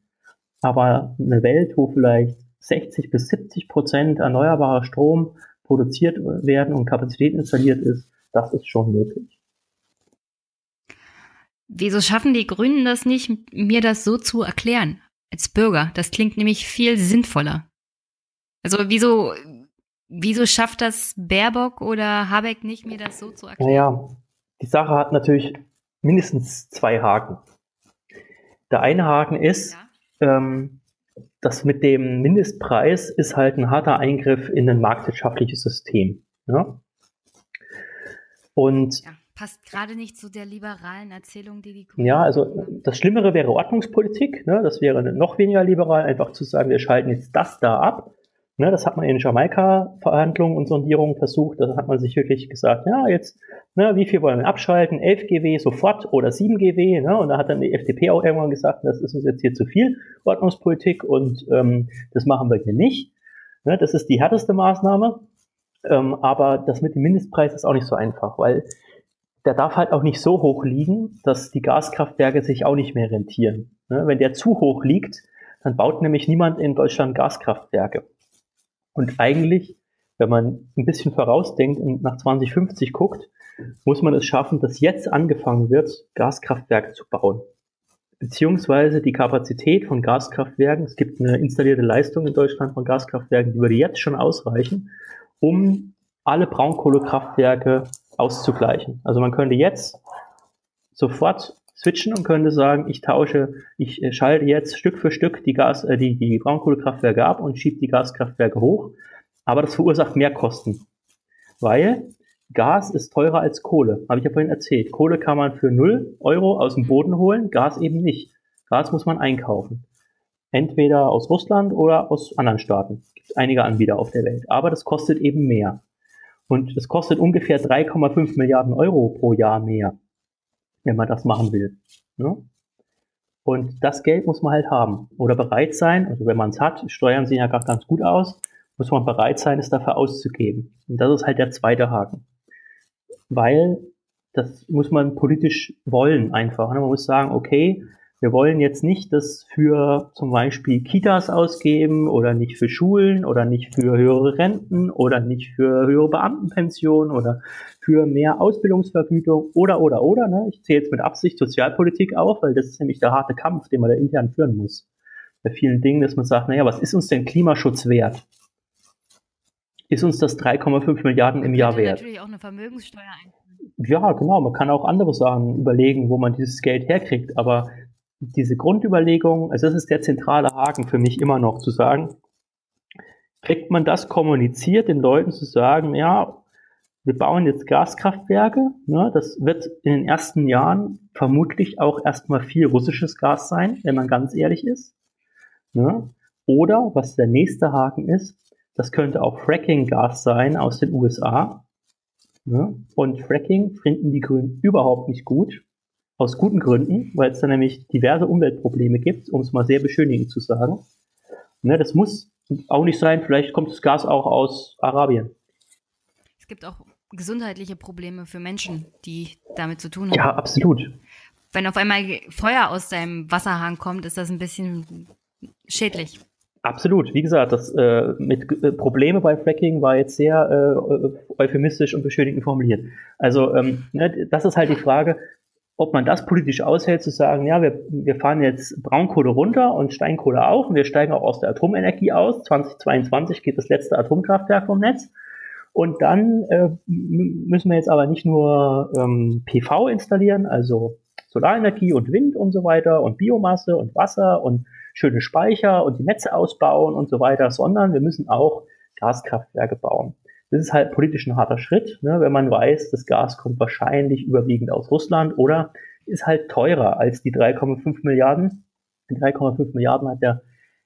Aber eine Welt, wo vielleicht 60 bis 70 Prozent erneuerbarer Strom produziert werden und Kapazität installiert ist, das ist schon möglich. Wieso schaffen die Grünen das nicht, mir das so zu erklären? Als Bürger. Das klingt nämlich viel sinnvoller. Also wieso, wieso schafft das Baerbock oder Habeck nicht, mir das so zu erklären? Naja, die Sache hat natürlich mindestens zwei Haken. Der eine Haken ist, ja. ähm, das mit dem Mindestpreis ist halt ein harter Eingriff in ein marktwirtschaftliches System. Ja? Und ja, passt gerade nicht zu der liberalen Erzählung, die die Grünen Ja, also das Schlimmere wäre Ordnungspolitik. Ne? Das wäre noch weniger liberal, einfach zu sagen, wir schalten jetzt das da ab Ne, das hat man in Jamaika-Verhandlungen und Sondierungen versucht. Da hat man sich wirklich gesagt, ja, jetzt, ne, wie viel wollen wir abschalten? 11 GW sofort oder 7 GW. Ne? Und da hat dann die FDP auch irgendwann gesagt, das ist uns jetzt hier zu viel Ordnungspolitik und ähm, das machen wir hier nicht. Ne, das ist die härteste Maßnahme. Ähm, aber das mit dem Mindestpreis ist auch nicht so einfach, weil der darf halt auch nicht so hoch liegen, dass die Gaskraftwerke sich auch nicht mehr rentieren. Ne? Wenn der zu hoch liegt, dann baut nämlich niemand in Deutschland Gaskraftwerke. Und eigentlich, wenn man ein bisschen vorausdenkt und nach 2050 guckt, muss man es schaffen, dass jetzt angefangen wird, Gaskraftwerke zu bauen. Beziehungsweise die Kapazität von Gaskraftwerken, es gibt eine installierte Leistung in Deutschland von Gaskraftwerken, die würde jetzt schon ausreichen, um alle Braunkohlekraftwerke auszugleichen. Also man könnte jetzt sofort switchen und könnte sagen, ich tausche, ich äh, schalte jetzt Stück für Stück die Gas, äh, die, die Braunkohlekraftwerke ab und schiebe die Gaskraftwerke hoch. Aber das verursacht mehr Kosten. Weil Gas ist teurer als Kohle, habe ich ja vorhin erzählt. Kohle kann man für 0 Euro aus dem Boden holen, Gas eben nicht. Gas muss man einkaufen. Entweder aus Russland oder aus anderen Staaten. Es gibt einige Anbieter auf der Welt. Aber das kostet eben mehr. Und es kostet ungefähr 3,5 Milliarden Euro pro Jahr mehr, wenn man das machen will. Ne? Und das Geld muss man halt haben oder bereit sein. Also wenn man es hat, Steuern sehen ja gerade ganz gut aus, muss man bereit sein, es dafür auszugeben. Und das ist halt der zweite Haken. Weil das muss man politisch wollen einfach. Ne? Man muss sagen, okay, wir wollen jetzt nicht das für zum Beispiel Kitas ausgeben oder nicht für Schulen oder nicht für höhere Renten oder nicht für höhere Beamtenpensionen oder für mehr Ausbildungsvergütung oder, oder, oder. Ne? Ich zähle jetzt mit Absicht Sozialpolitik auf, weil das ist nämlich der harte Kampf, den man da intern führen muss. Bei vielen Dingen, dass man sagt, naja, was ist uns denn Klimaschutz wert? Ist uns das 3,5 Milliarden im Jahr wert? Natürlich auch eine Vermögenssteuer ja, genau. Man kann auch andere Sachen überlegen, wo man dieses Geld herkriegt. Aber diese Grundüberlegung, also das ist der zentrale Haken für mich immer noch zu sagen, kriegt man das kommuniziert, den Leuten zu sagen, ja, wir bauen jetzt Gaskraftwerke, ne, das wird in den ersten Jahren vermutlich auch erstmal viel russisches Gas sein, wenn man ganz ehrlich ist. Ne? Oder, was der nächste Haken ist, das könnte auch Fracking-Gas sein aus den USA. Ne? Und Fracking finden die Grünen überhaupt nicht gut. Aus guten Gründen, weil es da nämlich diverse Umweltprobleme gibt, um es mal sehr beschönigend zu sagen. Ne, das muss auch nicht sein, vielleicht kommt das Gas auch aus Arabien. Es gibt auch gesundheitliche Probleme für Menschen, die damit zu tun haben. Ja, absolut. Wenn auf einmal Feuer aus deinem Wasserhahn kommt, ist das ein bisschen schädlich. Absolut. Wie gesagt, das äh, mit äh, Probleme bei Fracking war jetzt sehr äh, euphemistisch und beschönigend formuliert. Also ähm, ne, das ist halt die Frage, ob man das politisch aushält, zu sagen, ja, wir, wir fahren jetzt Braunkohle runter und Steinkohle auch und wir steigen auch aus der Atomenergie aus. 2022 geht das letzte Atomkraftwerk vom Netz. Und dann äh, müssen wir jetzt aber nicht nur ähm, PV installieren, also Solarenergie und Wind und so weiter und Biomasse und Wasser und schöne Speicher und die Netze ausbauen und so weiter, sondern wir müssen auch Gaskraftwerke bauen. Das ist halt politisch ein harter Schritt, ne, wenn man weiß, das Gas kommt wahrscheinlich überwiegend aus Russland oder ist halt teurer als die 3,5 Milliarden. Die 3,5 Milliarden hat der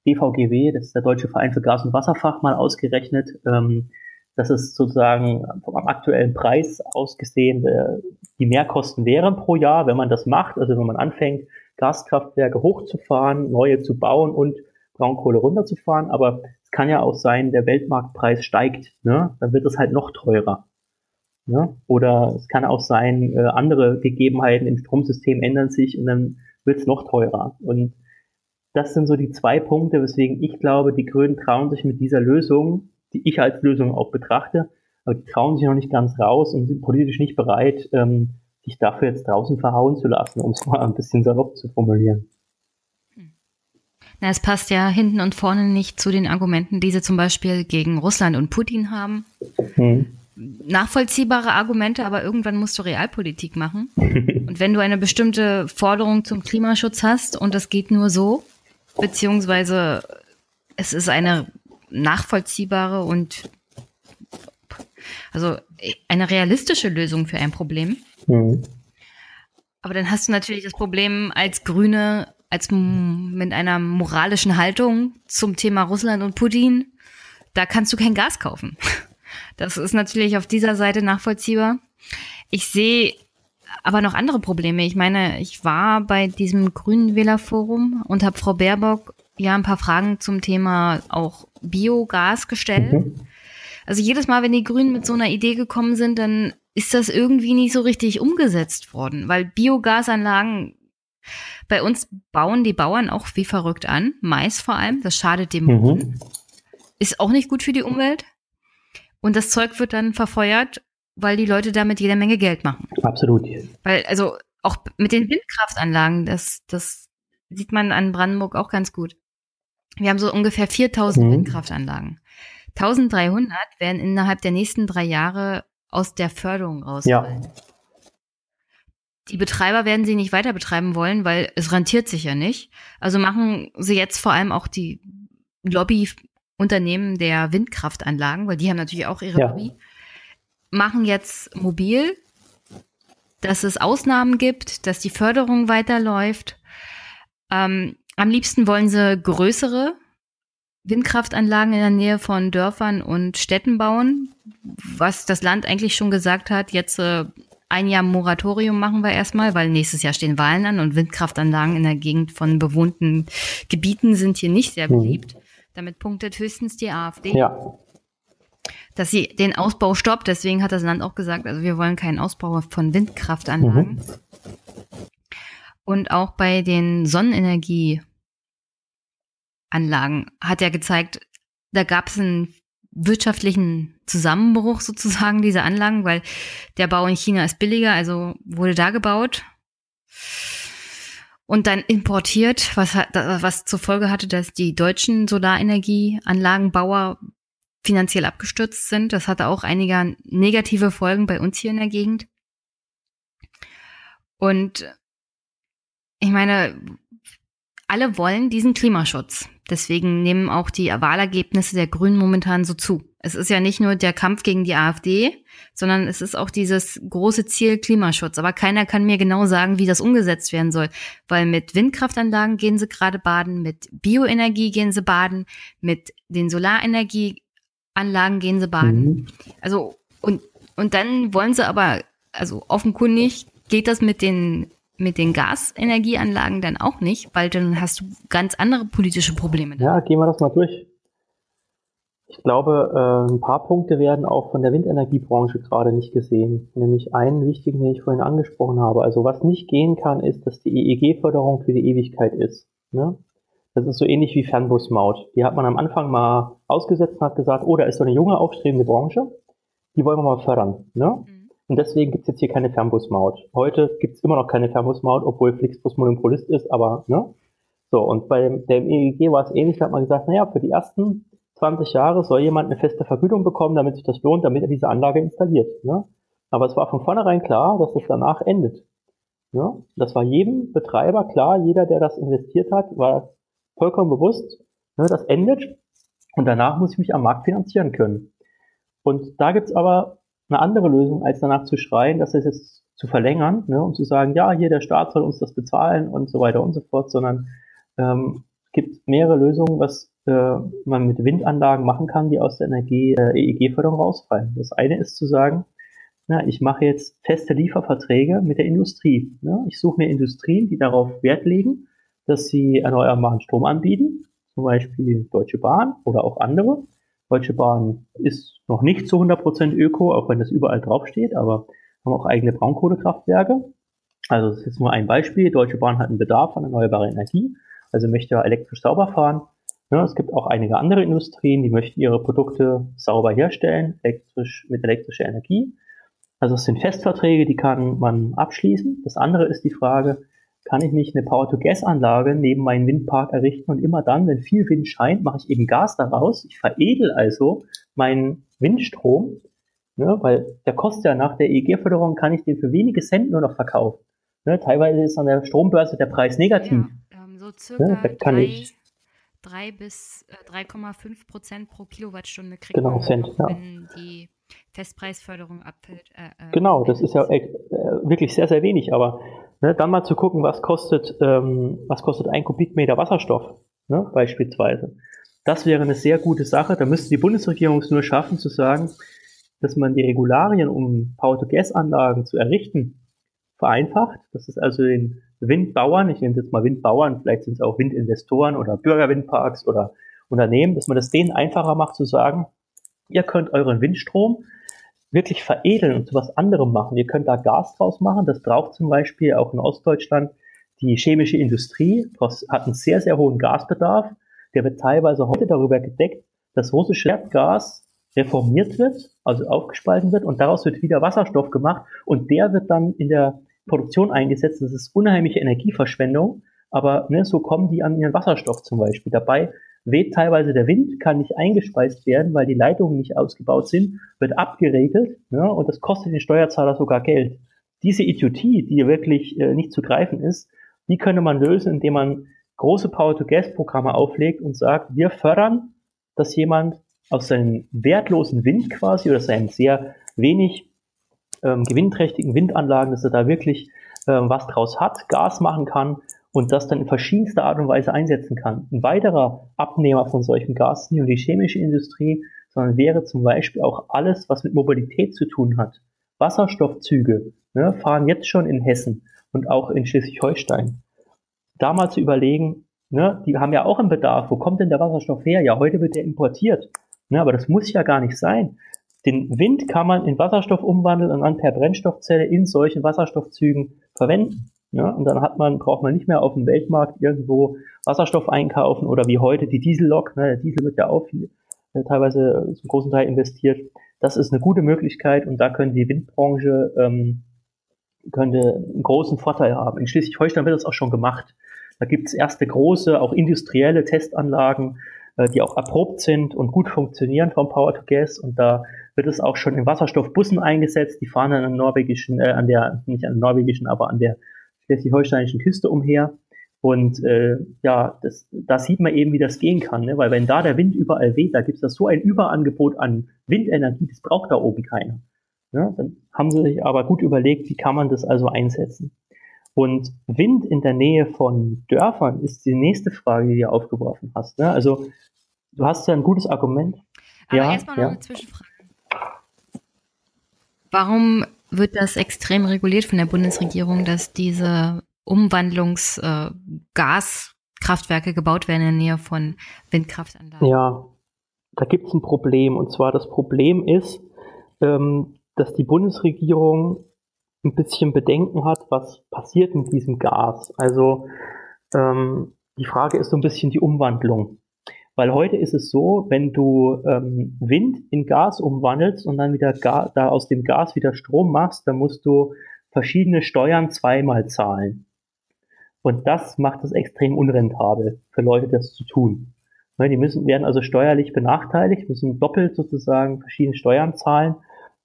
DVGW, das ist der Deutsche Verein für Gas- und Wasserfach, mal ausgerechnet. Ähm, das ist sozusagen vom aktuellen Preis ausgesehen äh, die Mehrkosten wären pro Jahr, wenn man das macht, also wenn man anfängt, Gaskraftwerke hochzufahren, neue zu bauen und Braunkohle runterzufahren. Aber kann ja auch sein, der Weltmarktpreis steigt, ne? dann wird es halt noch teurer. Ne? Oder es kann auch sein, äh, andere Gegebenheiten im Stromsystem ändern sich und dann wird es noch teurer. Und das sind so die zwei Punkte, weswegen ich glaube, die Grünen trauen sich mit dieser Lösung, die ich als Lösung auch betrachte, aber die trauen sich noch nicht ganz raus und sind politisch nicht bereit, ähm, sich dafür jetzt draußen verhauen zu lassen, um es mal ein bisschen salopp zu formulieren. Na, es passt ja hinten und vorne nicht zu den Argumenten, die sie zum Beispiel gegen Russland und Putin haben. Hm. Nachvollziehbare Argumente, aber irgendwann musst du Realpolitik machen. und wenn du eine bestimmte Forderung zum Klimaschutz hast und das geht nur so, beziehungsweise es ist eine nachvollziehbare und also eine realistische Lösung für ein Problem. Mhm. Aber dann hast du natürlich das Problem als Grüne als mit einer moralischen Haltung zum Thema Russland und Putin, da kannst du kein Gas kaufen. Das ist natürlich auf dieser Seite nachvollziehbar. Ich sehe aber noch andere Probleme. Ich meine, ich war bei diesem Grünen Wählerforum und habe Frau Baerbock ja ein paar Fragen zum Thema auch Biogas gestellt. Mhm. Also jedes Mal, wenn die Grünen mit so einer Idee gekommen sind, dann ist das irgendwie nicht so richtig umgesetzt worden, weil Biogasanlagen bei uns bauen die Bauern auch wie verrückt an, Mais vor allem, das schadet dem mhm. Boden. Ist auch nicht gut für die Umwelt. Und das Zeug wird dann verfeuert, weil die Leute damit jede Menge Geld machen. Absolut. Weil, also auch mit den Windkraftanlagen, das, das sieht man an Brandenburg auch ganz gut. Wir haben so ungefähr 4000 mhm. Windkraftanlagen. 1300 werden innerhalb der nächsten drei Jahre aus der Förderung rausfallen. Ja. Die Betreiber werden sie nicht weiter betreiben wollen, weil es rentiert sich ja nicht. Also machen sie jetzt vor allem auch die Lobbyunternehmen der Windkraftanlagen, weil die haben natürlich auch ihre ja. Lobby, machen jetzt mobil, dass es Ausnahmen gibt, dass die Förderung weiterläuft. Ähm, am liebsten wollen sie größere Windkraftanlagen in der Nähe von Dörfern und Städten bauen, was das Land eigentlich schon gesagt hat, jetzt äh, ein Jahr Moratorium machen wir erstmal, weil nächstes Jahr stehen Wahlen an und Windkraftanlagen in der Gegend von bewohnten Gebieten sind hier nicht sehr mhm. beliebt. Mhm. Damit punktet höchstens die AfD. Ja. Dass sie den Ausbau stoppt. Deswegen hat das Land auch gesagt, also wir wollen keinen Ausbau von Windkraftanlagen. Mhm. Und auch bei den Sonnenenergieanlagen hat er gezeigt, da gab es einen wirtschaftlichen Zusammenbruch sozusagen dieser Anlagen, weil der Bau in China ist billiger, also wurde da gebaut und dann importiert, was, was zur Folge hatte, dass die deutschen Solarenergieanlagenbauer finanziell abgestürzt sind. Das hatte auch einige negative Folgen bei uns hier in der Gegend. Und ich meine, alle wollen diesen Klimaschutz. Deswegen nehmen auch die Wahlergebnisse der Grünen momentan so zu. Es ist ja nicht nur der Kampf gegen die AfD, sondern es ist auch dieses große Ziel Klimaschutz. Aber keiner kann mir genau sagen, wie das umgesetzt werden soll. Weil mit Windkraftanlagen gehen sie gerade baden, mit Bioenergie gehen sie baden, mit den Solarenergieanlagen gehen sie baden. Mhm. Also, und, und dann wollen sie aber, also offenkundig geht das mit den mit den Gasenergieanlagen dann auch nicht, weil dann hast du ganz andere politische Probleme. Ja, gehen wir das mal durch. Ich glaube, äh, ein paar Punkte werden auch von der Windenergiebranche gerade nicht gesehen. Nämlich einen wichtigen, den ich vorhin angesprochen habe. Also was nicht gehen kann, ist, dass die EEG-Förderung für die Ewigkeit ist. Ne? Das ist so ähnlich wie Fernbusmaut. Die hat man am Anfang mal ausgesetzt und hat gesagt, oh, da ist so eine junge, aufstrebende Branche, die wollen wir mal fördern. Ne? Mhm. Und deswegen gibt es jetzt hier keine Fernbusmaut. Heute gibt es immer noch keine Fernbusmaut, obwohl Flixbus Monopolist ist, aber ne? So, und bei dem EEG war es ähnlich, da hat man gesagt, naja, für die ersten 20 Jahre soll jemand eine feste Vergütung bekommen, damit sich das lohnt, damit er diese Anlage installiert. Ne? Aber es war von vornherein klar, dass das danach endet. Ne? Das war jedem Betreiber klar, jeder, der das investiert hat, war vollkommen bewusst, ne, das endet und danach muss ich mich am Markt finanzieren können. Und da gibt's aber eine andere Lösung, als danach zu schreien, dass es jetzt zu verlängern ne, und zu sagen, ja, hier der Staat soll uns das bezahlen und so weiter und so fort, sondern ähm, es gibt mehrere Lösungen, was äh, man mit Windanlagen machen kann, die aus der Energie äh, EEG-Förderung rausfallen. Das eine ist zu sagen, na, ich mache jetzt feste Lieferverträge mit der Industrie. Ne? Ich suche mir Industrien, die darauf Wert legen, dass sie erneuerbaren Strom anbieten, zum Beispiel Deutsche Bahn oder auch andere. Deutsche Bahn ist noch nicht zu 100% öko, auch wenn das überall draufsteht, aber haben auch eigene Braunkohlekraftwerke. Also das ist jetzt nur ein Beispiel. Deutsche Bahn hat einen Bedarf an erneuerbarer Energie, also möchte elektrisch sauber fahren. Ja, es gibt auch einige andere Industrien, die möchten ihre Produkte sauber herstellen, elektrisch, mit elektrischer Energie. Also es sind Festverträge, die kann man abschließen. Das andere ist die Frage, kann ich nicht eine Power-to-Gas-Anlage neben meinen Windpark errichten und immer dann, wenn viel Wind scheint, mache ich eben Gas daraus. Ich veredel also meinen Windstrom, ne, weil der kostet ja nach der EEG-Förderung, kann ich den für wenige Cent nur noch verkaufen. Ne, teilweise ist an der Strombörse der Preis negativ. Ja, ähm, so circa ne, kann drei, ich, 3 bis äh, 3,5 Prozent pro Kilowattstunde kriegt genau, man, Cent, ja. wenn die Festpreisförderung abfällt. Äh, äh, genau, das ist ja äh, wirklich sehr, sehr wenig, aber Ne, dann mal zu gucken, was kostet, ähm, was kostet ein Kubikmeter Wasserstoff, ne, beispielsweise. Das wäre eine sehr gute Sache. Da müsste die Bundesregierung es nur schaffen, zu sagen, dass man die Regularien, um Power-to-Gas-Anlagen zu errichten, vereinfacht. Das ist also den Windbauern, ich nenne es jetzt mal Windbauern, vielleicht sind es auch Windinvestoren oder Bürgerwindparks oder Unternehmen, dass man das denen einfacher macht zu sagen, ihr könnt euren Windstrom wirklich veredeln und zu was anderem machen. Ihr könnt da Gas draus machen. Das braucht zum Beispiel auch in Ostdeutschland die chemische Industrie. Das hat einen sehr, sehr hohen Gasbedarf. Der wird teilweise heute darüber gedeckt, dass russische Erdgas reformiert wird, also aufgespalten wird und daraus wird wieder Wasserstoff gemacht und der wird dann in der Produktion eingesetzt. Das ist unheimliche Energieverschwendung, aber ne, so kommen die an ihren Wasserstoff zum Beispiel. Dabei weht teilweise der Wind, kann nicht eingespeist werden, weil die Leitungen nicht ausgebaut sind, wird abgeregelt ja, und das kostet den Steuerzahler sogar Geld. diese Idiotie, die wirklich äh, nicht zu greifen ist, die könnte man lösen, indem man große Power-to-Gas-Programme auflegt und sagt, wir fördern, dass jemand aus seinem wertlosen Wind quasi oder seinen sehr wenig ähm, gewinnträchtigen Windanlagen, dass er da wirklich ähm, was draus hat, Gas machen kann und das dann in verschiedenster Art und Weise einsetzen kann. Ein weiterer Abnehmer von solchem Gas ist nicht nur die chemische Industrie, sondern wäre zum Beispiel auch alles, was mit Mobilität zu tun hat. Wasserstoffzüge ne, fahren jetzt schon in Hessen und auch in Schleswig-Holstein. Da mal zu überlegen, ne, die haben ja auch einen Bedarf. Wo kommt denn der Wasserstoff her? Ja, heute wird der importiert. Ne, aber das muss ja gar nicht sein. Den Wind kann man in Wasserstoff umwandeln und dann per Brennstoffzelle in solchen Wasserstoffzügen verwenden. Ja, und dann hat man, braucht man nicht mehr auf dem Weltmarkt irgendwo Wasserstoff einkaufen oder wie heute die Diesellok. Ne, der Diesel wird ja auch viel, äh, teilweise zum großen Teil investiert. Das ist eine gute Möglichkeit und da könnte die Windbranche ähm, könnte einen großen Vorteil haben. In Schleswig-Holstein wird das auch schon gemacht. Da gibt es erste große, auch industrielle Testanlagen, äh, die auch erprobt sind und gut funktionieren vom Power to Gas. Und da wird es auch schon in Wasserstoffbussen eingesetzt. Die fahren dann an norwegischen, äh, an der, nicht an norwegischen, aber an der schleswig-holsteinischen Küste umher. Und äh, ja, das, da sieht man eben, wie das gehen kann, ne? weil wenn da der Wind überall weht, da gibt es da so ein Überangebot an Windenergie, das braucht da oben keiner. Ja, dann haben sie sich aber gut überlegt, wie kann man das also einsetzen. Und Wind in der Nähe von Dörfern ist die nächste Frage, die du aufgeworfen hast. Ne? Also du hast ja ein gutes Argument. Aber ja, erstmal noch ja. eine Zwischenfrage. Warum wird das extrem reguliert von der Bundesregierung, dass diese Umwandlungsgaskraftwerke äh, gebaut werden in der Nähe von Windkraftanlagen? Ja, da gibt es ein Problem. Und zwar das Problem ist, ähm, dass die Bundesregierung ein bisschen Bedenken hat, was passiert mit diesem Gas. Also ähm, die Frage ist so ein bisschen die Umwandlung. Weil heute ist es so, wenn du ähm, Wind in Gas umwandelst und dann wieder Ga da aus dem Gas wieder Strom machst, dann musst du verschiedene Steuern zweimal zahlen. Und das macht es extrem unrentabel für Leute, das zu tun. Ne, die müssen, werden also steuerlich benachteiligt, müssen doppelt sozusagen verschiedene Steuern zahlen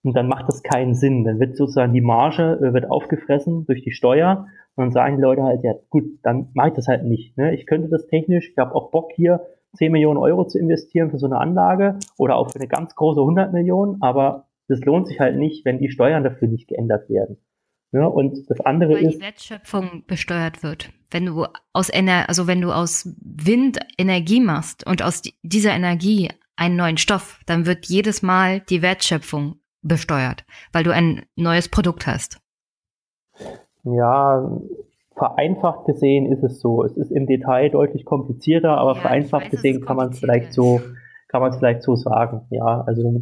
und dann macht das keinen Sinn. Dann wird sozusagen die Marge äh, wird aufgefressen durch die Steuer und dann sagen die Leute halt, ja gut, dann mache ich das halt nicht. Ne? Ich könnte das technisch, ich habe auch Bock hier 10 Millionen Euro zu investieren für so eine Anlage oder auch für eine ganz große 100 Millionen, aber das lohnt sich halt nicht, wenn die Steuern dafür nicht geändert werden. Ja, und das andere Weil ist. die Wertschöpfung besteuert wird. Wenn du aus Ener also wenn du aus Wind Energie machst und aus dieser Energie einen neuen Stoff, dann wird jedes Mal die Wertschöpfung besteuert, weil du ein neues Produkt hast. Ja, vereinfacht gesehen ist es so. Es ist im Detail deutlich komplizierter, aber ja, vereinfacht weiß, gesehen kann man es vielleicht so, kann man es vielleicht so sagen. Ja, also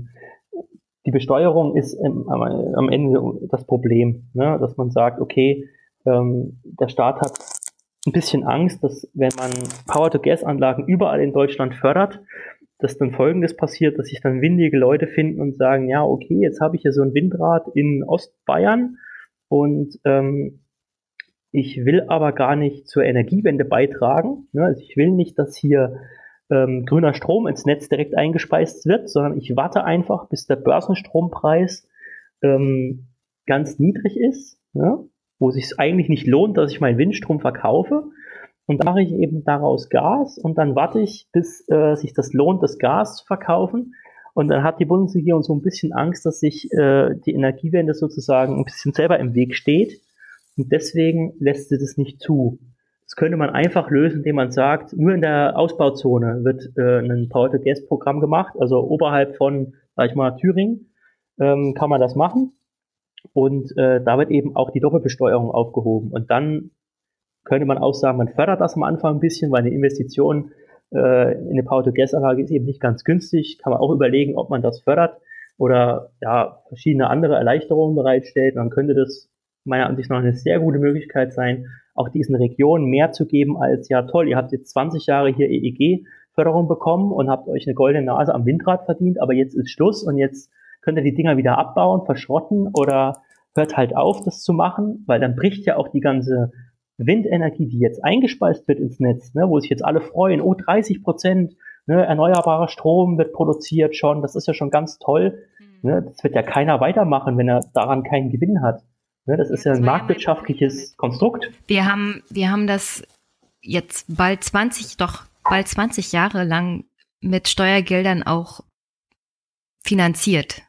die Besteuerung ist im, am, Ende das Problem, ne? dass man sagt, okay, ähm, der Staat hat ein bisschen Angst, dass wenn man Power-to-Gas-Anlagen überall in Deutschland fördert, dass dann Folgendes passiert, dass sich dann windige Leute finden und sagen, ja, okay, jetzt habe ich hier so ein Windrad in Ostbayern und ähm, ich will aber gar nicht zur Energiewende beitragen. Ne? Also ich will nicht, dass hier ähm, grüner Strom ins Netz direkt eingespeist wird, sondern ich warte einfach, bis der Börsenstrompreis ähm, ganz niedrig ist, ne? wo sich eigentlich nicht lohnt, dass ich meinen Windstrom verkaufe und dann mache ich eben daraus Gas und dann warte ich, bis äh, sich das lohnt, das Gas zu verkaufen. Und dann hat die Bundesregierung so ein bisschen Angst, dass sich äh, die Energiewende sozusagen ein bisschen selber im Weg steht. Und deswegen lässt sie das nicht zu. Das könnte man einfach lösen, indem man sagt, nur in der Ausbauzone wird äh, ein Power-to-Gas-Programm gemacht, also oberhalb von, sag ich mal, Thüringen, ähm, kann man das machen. Und äh, da wird eben auch die Doppelbesteuerung aufgehoben. Und dann könnte man auch sagen, man fördert das am Anfang ein bisschen, weil eine Investition äh, in eine Power-to-Gas-Anlage ist eben nicht ganz günstig. Kann man auch überlegen, ob man das fördert oder ja, verschiedene andere Erleichterungen bereitstellt. Dann könnte das meiner Ansicht nach eine sehr gute Möglichkeit sein, auch diesen Regionen mehr zu geben als, ja toll, ihr habt jetzt 20 Jahre hier EEG-Förderung bekommen und habt euch eine goldene Nase am Windrad verdient, aber jetzt ist Schluss und jetzt könnt ihr die Dinger wieder abbauen, verschrotten oder hört halt auf, das zu machen, weil dann bricht ja auch die ganze Windenergie, die jetzt eingespeist wird ins Netz, ne, wo sich jetzt alle freuen, oh, 30 Prozent ne, erneuerbarer Strom wird produziert schon, das ist ja schon ganz toll. Mhm. Ne, das wird ja keiner weitermachen, wenn er daran keinen Gewinn hat. Ne, das ist ja ein marktwirtschaftliches Konstrukt. Wir haben, wir haben das jetzt bald 20, doch bald 20 Jahre lang mit Steuergeldern auch finanziert.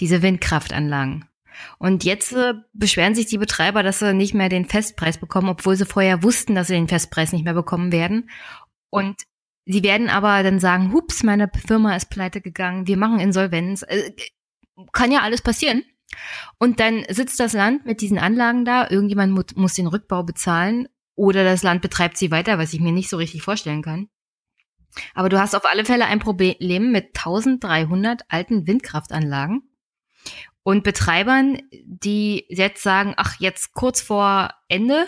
Diese Windkraftanlagen. Und jetzt äh, beschweren sich die Betreiber, dass sie nicht mehr den Festpreis bekommen, obwohl sie vorher wussten, dass sie den Festpreis nicht mehr bekommen werden. Und sie werden aber dann sagen, hups, meine Firma ist pleite gegangen, wir machen Insolvenz. Äh, kann ja alles passieren. Und dann sitzt das Land mit diesen Anlagen da, irgendjemand mu muss den Rückbau bezahlen oder das Land betreibt sie weiter, was ich mir nicht so richtig vorstellen kann. Aber du hast auf alle Fälle ein Problem mit 1300 alten Windkraftanlagen und Betreibern, die jetzt sagen, ach, jetzt kurz vor Ende,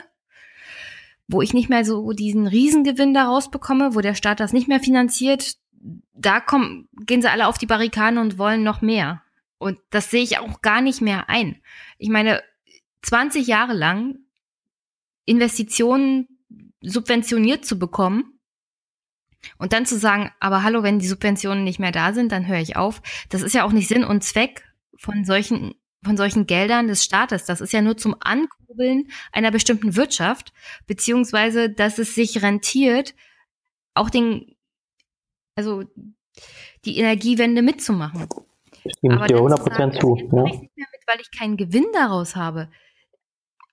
wo ich nicht mehr so diesen Riesengewinn daraus bekomme, wo der Staat das nicht mehr finanziert, da kommen, gehen sie alle auf die Barrikaden und wollen noch mehr. Und das sehe ich auch gar nicht mehr ein. Ich meine, 20 Jahre lang Investitionen subventioniert zu bekommen und dann zu sagen, aber hallo, wenn die Subventionen nicht mehr da sind, dann höre ich auf. Das ist ja auch nicht Sinn und Zweck von solchen, von solchen Geldern des Staates. Das ist ja nur zum Ankurbeln einer bestimmten Wirtschaft, beziehungsweise, dass es sich rentiert, auch den, also die Energiewende mitzumachen. Stimme ich dir 100% zu. Ja. Ich nicht mehr mit, weil ich keinen Gewinn daraus habe.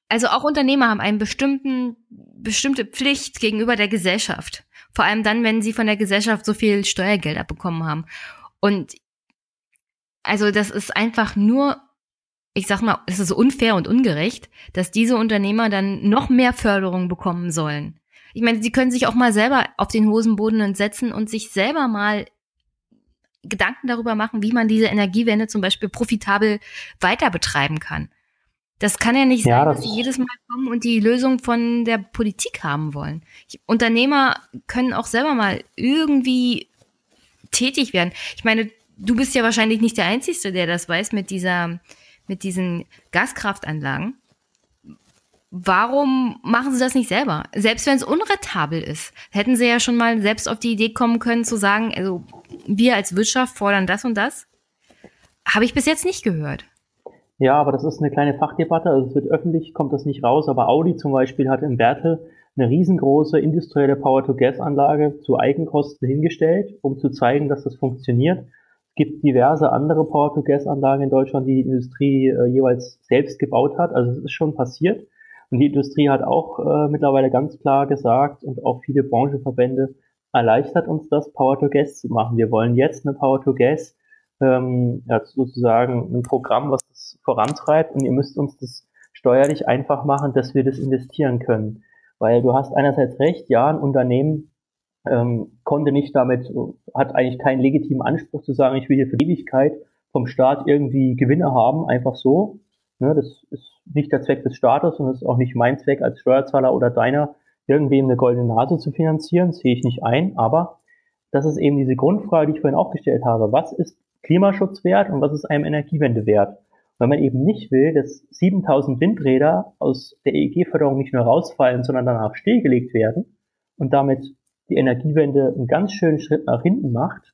Also auch Unternehmer haben bestimmten, bestimmte Pflicht gegenüber der Gesellschaft. Vor allem dann, wenn sie von der Gesellschaft so viel Steuergeld abbekommen haben. Und also das ist einfach nur, ich sag mal, es ist unfair und ungerecht, dass diese Unternehmer dann noch mehr Förderung bekommen sollen. Ich meine, sie können sich auch mal selber auf den Hosenboden setzen und sich selber mal Gedanken darüber machen, wie man diese Energiewende zum Beispiel profitabel weiter betreiben kann. Das kann ja nicht ja, sein, dass sie jedes Mal kommen und die Lösung von der Politik haben wollen. Ich, Unternehmer können auch selber mal irgendwie tätig werden. Ich meine, du bist ja wahrscheinlich nicht der Einzige, der das weiß mit dieser, mit diesen Gaskraftanlagen. Warum machen sie das nicht selber? Selbst wenn es unrentabel ist, hätten sie ja schon mal selbst auf die Idee kommen können zu sagen, also wir als Wirtschaft fordern das und das. Habe ich bis jetzt nicht gehört. Ja, aber das ist eine kleine Fachdebatte. Also es wird öffentlich, kommt das nicht raus. Aber Audi zum Beispiel hat in Bertel eine riesengroße industrielle Power-to-Gas-Anlage zu Eigenkosten hingestellt, um zu zeigen, dass das funktioniert. Es gibt diverse andere Power-to-Gas-Anlagen in Deutschland, die die Industrie äh, jeweils selbst gebaut hat. Also es ist schon passiert. Und die Industrie hat auch äh, mittlerweile ganz klar gesagt und auch viele Branchenverbände erleichtert uns das, Power-to-Gas zu machen. Wir wollen jetzt eine Power-to-Gas ähm, ja, sozusagen ein Programm, was das vorantreibt und ihr müsst uns das steuerlich einfach machen, dass wir das investieren können. Weil du hast einerseits recht, ja, ein Unternehmen ähm, konnte nicht damit, hat eigentlich keinen legitimen Anspruch zu sagen, ich will hier für Ewigkeit vom Staat irgendwie Gewinne haben, einfach so. Ne, das ist nicht der Zweck des Staates und das ist auch nicht mein Zweck als Steuerzahler oder deiner, irgendwem eine goldene Nase zu finanzieren, sehe ich nicht ein, aber das ist eben diese Grundfrage, die ich vorhin auch gestellt habe. Was ist Klimaschutz wert und was ist einem Energiewende wert? Weil man eben nicht will, dass 7000 Windräder aus der EEG-Förderung nicht nur rausfallen, sondern danach stillgelegt werden und damit die Energiewende einen ganz schönen Schritt nach hinten macht,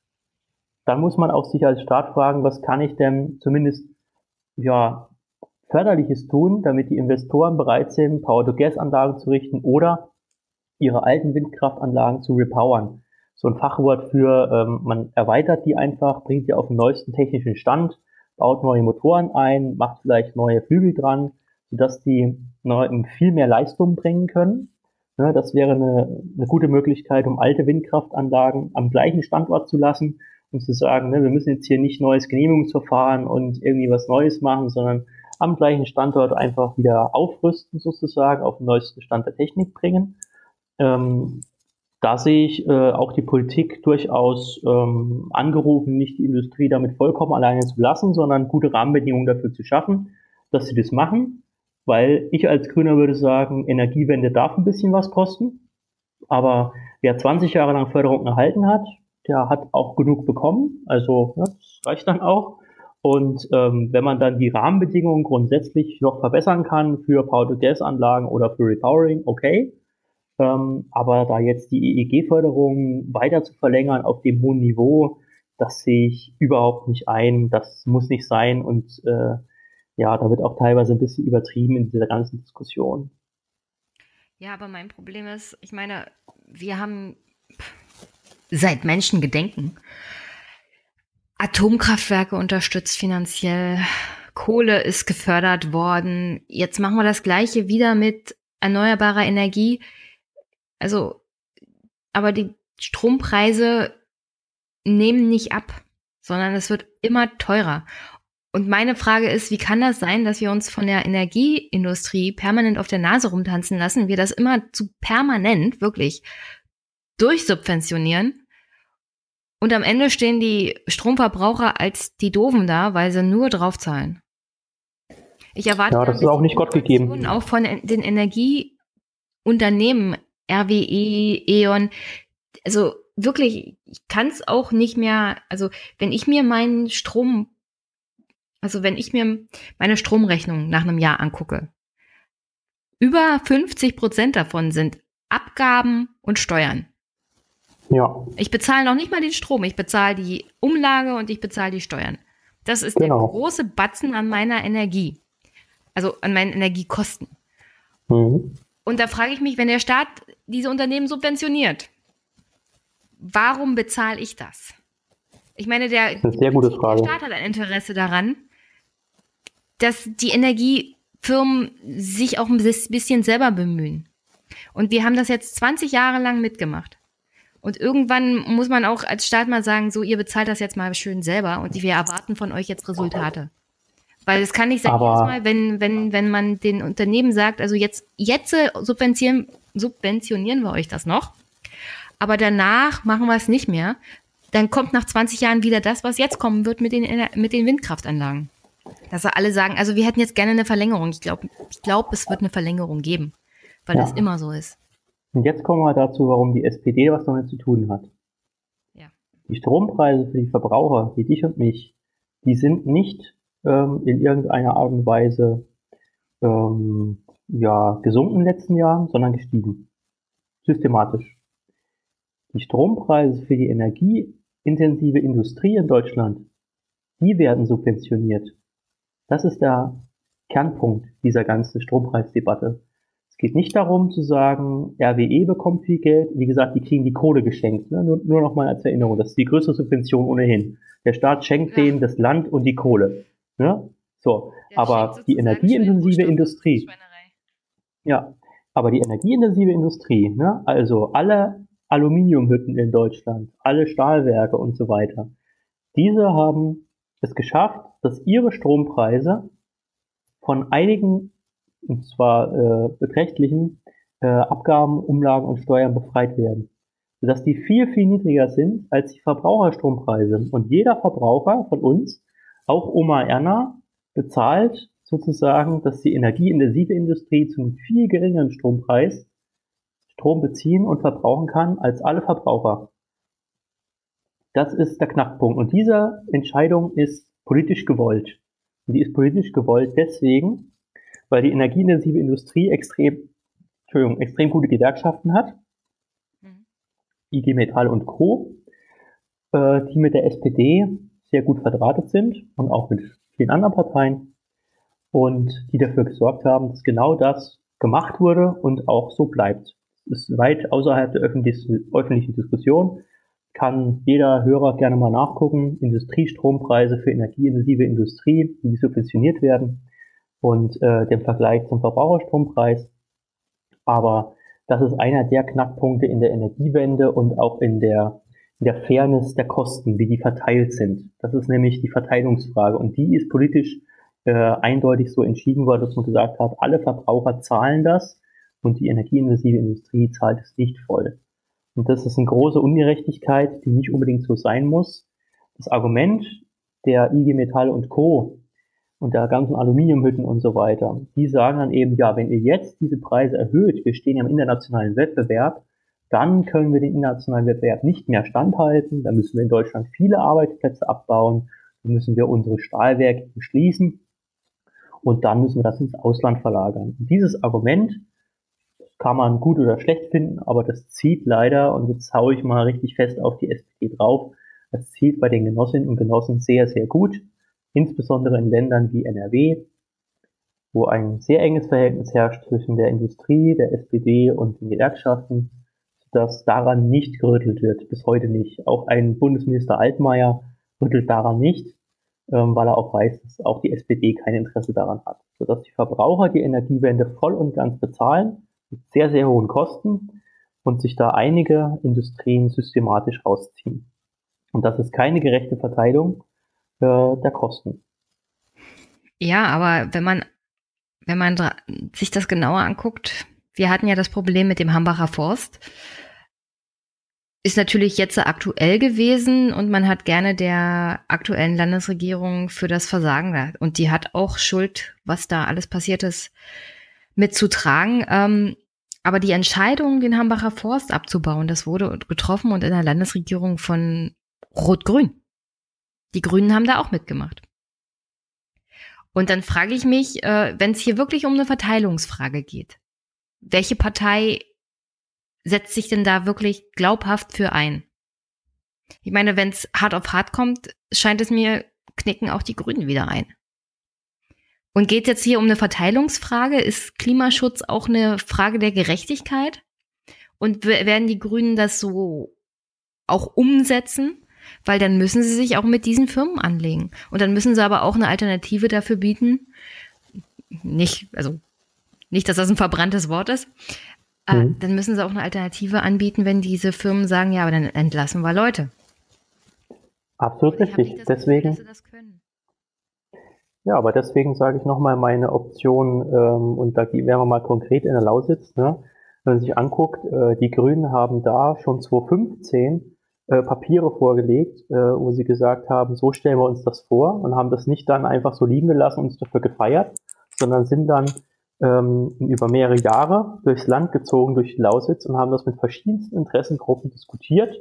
dann muss man auch sich als Staat fragen, was kann ich denn zumindest ja förderliches tun, damit die Investoren bereit sind, Power-to-Gas-Anlagen zu richten oder ihre alten Windkraftanlagen zu repowern so ein Fachwort für, ähm, man erweitert die einfach, bringt die auf den neuesten technischen Stand, baut neue Motoren ein, macht vielleicht neue Flügel dran, sodass die viel mehr Leistung bringen können. Ne, das wäre eine, eine gute Möglichkeit, um alte Windkraftanlagen am gleichen Standort zu lassen und zu sagen, ne, wir müssen jetzt hier nicht neues Genehmigungsverfahren und irgendwie was Neues machen, sondern am gleichen Standort einfach wieder aufrüsten sozusagen, auf den neuesten Stand der Technik bringen. Ähm, da sehe ich äh, auch die Politik durchaus ähm, angerufen, nicht die Industrie damit vollkommen alleine zu lassen, sondern gute Rahmenbedingungen dafür zu schaffen, dass sie das machen. Weil ich als Grüner würde sagen, Energiewende darf ein bisschen was kosten. Aber wer 20 Jahre lang Förderung erhalten hat, der hat auch genug bekommen. Also ja, das reicht dann auch. Und ähm, wenn man dann die Rahmenbedingungen grundsätzlich noch verbessern kann für Power-to-Gas-Anlagen oder für Repowering, okay. Ähm, aber da jetzt die EEG-Förderung weiter zu verlängern auf dem hohen Niveau, das sehe ich überhaupt nicht ein. Das muss nicht sein. Und äh, ja, da wird auch teilweise ein bisschen übertrieben in dieser ganzen Diskussion. Ja, aber mein Problem ist, ich meine, wir haben seit Menschen gedenken Atomkraftwerke unterstützt finanziell, Kohle ist gefördert worden. Jetzt machen wir das gleiche wieder mit erneuerbarer Energie. Also, aber die Strompreise nehmen nicht ab, sondern es wird immer teurer. Und meine Frage ist, wie kann das sein, dass wir uns von der Energieindustrie permanent auf der Nase rumtanzen lassen, wir das immer zu permanent wirklich durchsubventionieren und am Ende stehen die Stromverbraucher als die Doofen da, weil sie nur draufzahlen. Ich erwarte ja, das ist auch nicht Gott gegeben. Auch von den Energieunternehmen, RWE, E.ON. Also wirklich, ich kann es auch nicht mehr, also wenn ich mir meinen Strom also wenn ich mir meine Stromrechnung nach einem Jahr angucke, über 50 Prozent davon sind Abgaben und Steuern. Ja. Ich bezahle noch nicht mal den Strom, ich bezahle die Umlage und ich bezahle die Steuern. Das ist genau. der große Batzen an meiner Energie. Also an meinen Energiekosten. Mhm. Und da frage ich mich, wenn der Staat diese Unternehmen subventioniert, warum bezahle ich das? Ich meine, der, der Staat hat ein Interesse daran, dass die Energiefirmen sich auch ein bisschen selber bemühen. Und wir haben das jetzt 20 Jahre lang mitgemacht. Und irgendwann muss man auch als Staat mal sagen, so, ihr bezahlt das jetzt mal schön selber und wir erwarten von euch jetzt Resultate. Weil es kann nicht sein, jedes Mal, wenn, wenn, wenn man den Unternehmen sagt, also jetzt, jetzt subventionieren, subventionieren wir euch das noch, aber danach machen wir es nicht mehr, dann kommt nach 20 Jahren wieder das, was jetzt kommen wird mit den, mit den Windkraftanlagen. Dass alle sagen, also wir hätten jetzt gerne eine Verlängerung. Ich glaube, ich glaub, es wird eine Verlängerung geben, weil ja. das immer so ist. Und jetzt kommen wir dazu, warum die SPD was damit zu tun hat. Ja. Die Strompreise für die Verbraucher, wie dich und mich, die sind nicht ähm, in irgendeiner Art und Weise ähm, ja, gesunken in den letzten Jahren, sondern gestiegen. Systematisch. Die Strompreise für die energieintensive Industrie in Deutschland, die werden subventioniert. Das ist der Kernpunkt dieser ganzen Strompreisdebatte. Es geht nicht darum zu sagen, RWE bekommt viel Geld. Wie gesagt, die kriegen die Kohle geschenkt. Ne? Nur, nur noch mal als Erinnerung. Das ist die größte Subvention ohnehin. Der Staat schenkt ja. denen das Land und die Kohle. Ne? So. Der aber die energieintensive Industrie. Ja. Aber die energieintensive Industrie, ne? also alle Aluminiumhütten in Deutschland, alle Stahlwerke und so weiter, diese haben es geschafft, dass ihre Strompreise von einigen, und zwar äh, beträchtlichen, äh, Abgaben, Umlagen und Steuern befreit werden. Sodass die viel, viel niedriger sind als die Verbraucherstrompreise. Und jeder Verbraucher von uns, auch Oma Erna, bezahlt sozusagen, dass die energieintensive Industrie zu einem viel geringeren Strompreis Strom beziehen und verbrauchen kann als alle Verbraucher. Das ist der Knackpunkt. Und diese Entscheidung ist politisch gewollt. Und die ist politisch gewollt deswegen, weil die energieintensive Industrie extrem, Entschuldigung, extrem gute Gewerkschaften hat. Mhm. IG Metall und Co., äh, die mit der SPD sehr gut verdrahtet sind und auch mit vielen anderen Parteien und die dafür gesorgt haben, dass genau das gemacht wurde und auch so bleibt. Das ist weit außerhalb der öffentlichen Diskussion kann jeder Hörer gerne mal nachgucken. Industriestrompreise für energieintensive Industrie, die subventioniert werden und äh, den Vergleich zum Verbraucherstrompreis. Aber das ist einer der Knackpunkte in der Energiewende und auch in der, in der Fairness der Kosten, wie die verteilt sind. Das ist nämlich die Verteilungsfrage und die ist politisch äh, eindeutig so entschieden worden, dass man gesagt hat, alle Verbraucher zahlen das und die energieintensive Industrie zahlt es nicht voll. Und das ist eine große Ungerechtigkeit, die nicht unbedingt so sein muss. Das Argument der IG Metall und Co. und der ganzen Aluminiumhütten und so weiter, die sagen dann eben, ja, wenn ihr jetzt diese Preise erhöht, wir stehen ja im internationalen Wettbewerb, dann können wir den internationalen Wettbewerb nicht mehr standhalten, dann müssen wir in Deutschland viele Arbeitsplätze abbauen, dann müssen wir unsere Stahlwerke schließen. Und dann müssen wir das ins Ausland verlagern. Und dieses Argument kann man gut oder schlecht finden, aber das zieht leider, und jetzt haue ich mal richtig fest auf die SPD drauf, das zieht bei den Genossinnen und Genossen sehr, sehr gut, insbesondere in Ländern wie NRW, wo ein sehr enges Verhältnis herrscht zwischen der Industrie, der SPD und den Gewerkschaften, dass daran nicht gerüttelt wird, bis heute nicht. Auch ein Bundesminister Altmaier rüttelt daran nicht, ähm, weil er auch weiß, dass auch die SPD kein Interesse daran hat. Sodass die Verbraucher die Energiewende voll und ganz bezahlen, mit sehr, sehr hohen Kosten und sich da einige Industrien systematisch rausziehen. Und das ist keine gerechte Verteilung äh, der Kosten. Ja, aber wenn man, wenn man sich das genauer anguckt, wir hatten ja das Problem mit dem Hambacher Forst. Ist natürlich jetzt aktuell gewesen und man hat gerne der aktuellen Landesregierung für das Versagen und die hat auch Schuld, was da alles passiert ist, mitzutragen. Ähm, aber die Entscheidung, den Hambacher Forst abzubauen, das wurde getroffen und in der Landesregierung von Rot-Grün. Die Grünen haben da auch mitgemacht. Und dann frage ich mich, äh, wenn es hier wirklich um eine Verteilungsfrage geht, welche Partei setzt sich denn da wirklich glaubhaft für ein? Ich meine, wenn es hart auf hart kommt, scheint es mir, knicken auch die Grünen wieder ein. Und geht jetzt hier um eine Verteilungsfrage? Ist Klimaschutz auch eine Frage der Gerechtigkeit? Und werden die Grünen das so auch umsetzen? Weil dann müssen sie sich auch mit diesen Firmen anlegen. Und dann müssen sie aber auch eine Alternative dafür bieten. Nicht, also nicht, dass das ein verbranntes Wort ist. Äh, mhm. Dann müssen sie auch eine Alternative anbieten, wenn diese Firmen sagen, ja, aber dann entlassen wir Leute. Absolut richtig. Deswegen. Gefühl, ja, aber deswegen sage ich nochmal meine Option, ähm, und da wären wir mal konkret in der Lausitz, ne? wenn man sich anguckt, äh, die Grünen haben da schon 2015 äh, Papiere vorgelegt, äh, wo sie gesagt haben, so stellen wir uns das vor und haben das nicht dann einfach so liegen gelassen und uns dafür gefeiert, sondern sind dann ähm, über mehrere Jahre durchs Land gezogen, durch die Lausitz und haben das mit verschiedensten Interessengruppen diskutiert,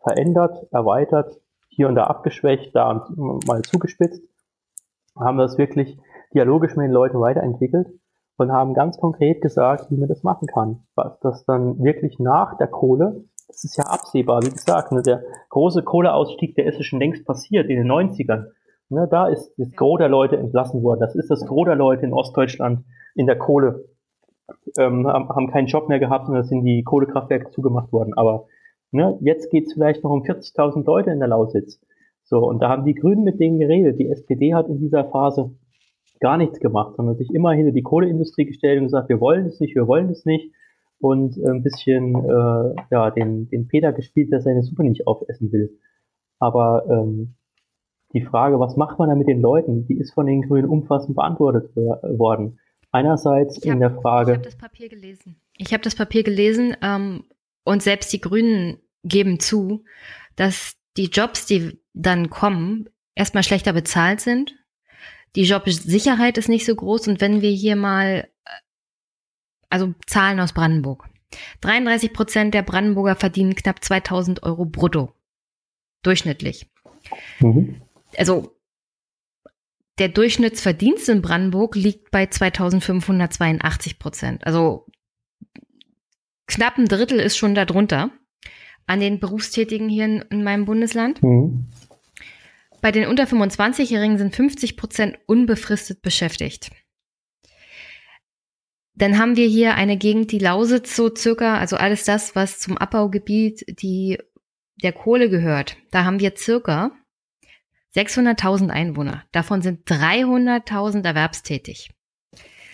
verändert, erweitert, hier und da abgeschwächt, da mal zugespitzt haben das wirklich dialogisch mit den Leuten weiterentwickelt und haben ganz konkret gesagt, wie man das machen kann. Was das dann wirklich nach der Kohle, das ist ja absehbar, wie gesagt, ne, der große Kohleausstieg, der ist ja schon längst passiert in den 90ern. Ne, da ist das Gros der Leute entlassen worden. Das ist das Gros der Leute in Ostdeutschland in der Kohle. Ähm, haben keinen Job mehr gehabt und da sind die Kohlekraftwerke zugemacht worden. Aber ne, jetzt geht es vielleicht noch um 40.000 Leute in der Lausitz. So, und da haben die Grünen mit denen geredet. Die SPD hat in dieser Phase gar nichts gemacht, sondern sich immer hinter die Kohleindustrie gestellt und gesagt, wir wollen es nicht, wir wollen es nicht. Und ein bisschen äh, ja, den, den Peter gespielt, der seine Suppe nicht aufessen will. Aber ähm, die Frage, was macht man da mit den Leuten, die ist von den Grünen umfassend beantwortet worden. Einerseits hab, in der Frage. Ich habe das Papier gelesen. Ich habe das Papier gelesen ähm, und selbst die Grünen geben zu, dass die Jobs, die dann kommen, erstmal schlechter bezahlt sind. Die Jobsicherheit ist nicht so groß. Und wenn wir hier mal, äh, also Zahlen aus Brandenburg. 33 Prozent der Brandenburger verdienen knapp 2000 Euro brutto. Durchschnittlich. Mhm. Also, der Durchschnittsverdienst in Brandenburg liegt bei 2582 Prozent. Also, knapp ein Drittel ist schon darunter an den Berufstätigen hier in, in meinem Bundesland. Mhm. Bei den unter 25-Jährigen sind 50 Prozent unbefristet beschäftigt. Dann haben wir hier eine Gegend, die Lausitz so circa, also alles das, was zum Abbaugebiet die, der Kohle gehört. Da haben wir circa 600.000 Einwohner. Davon sind 300.000 erwerbstätig.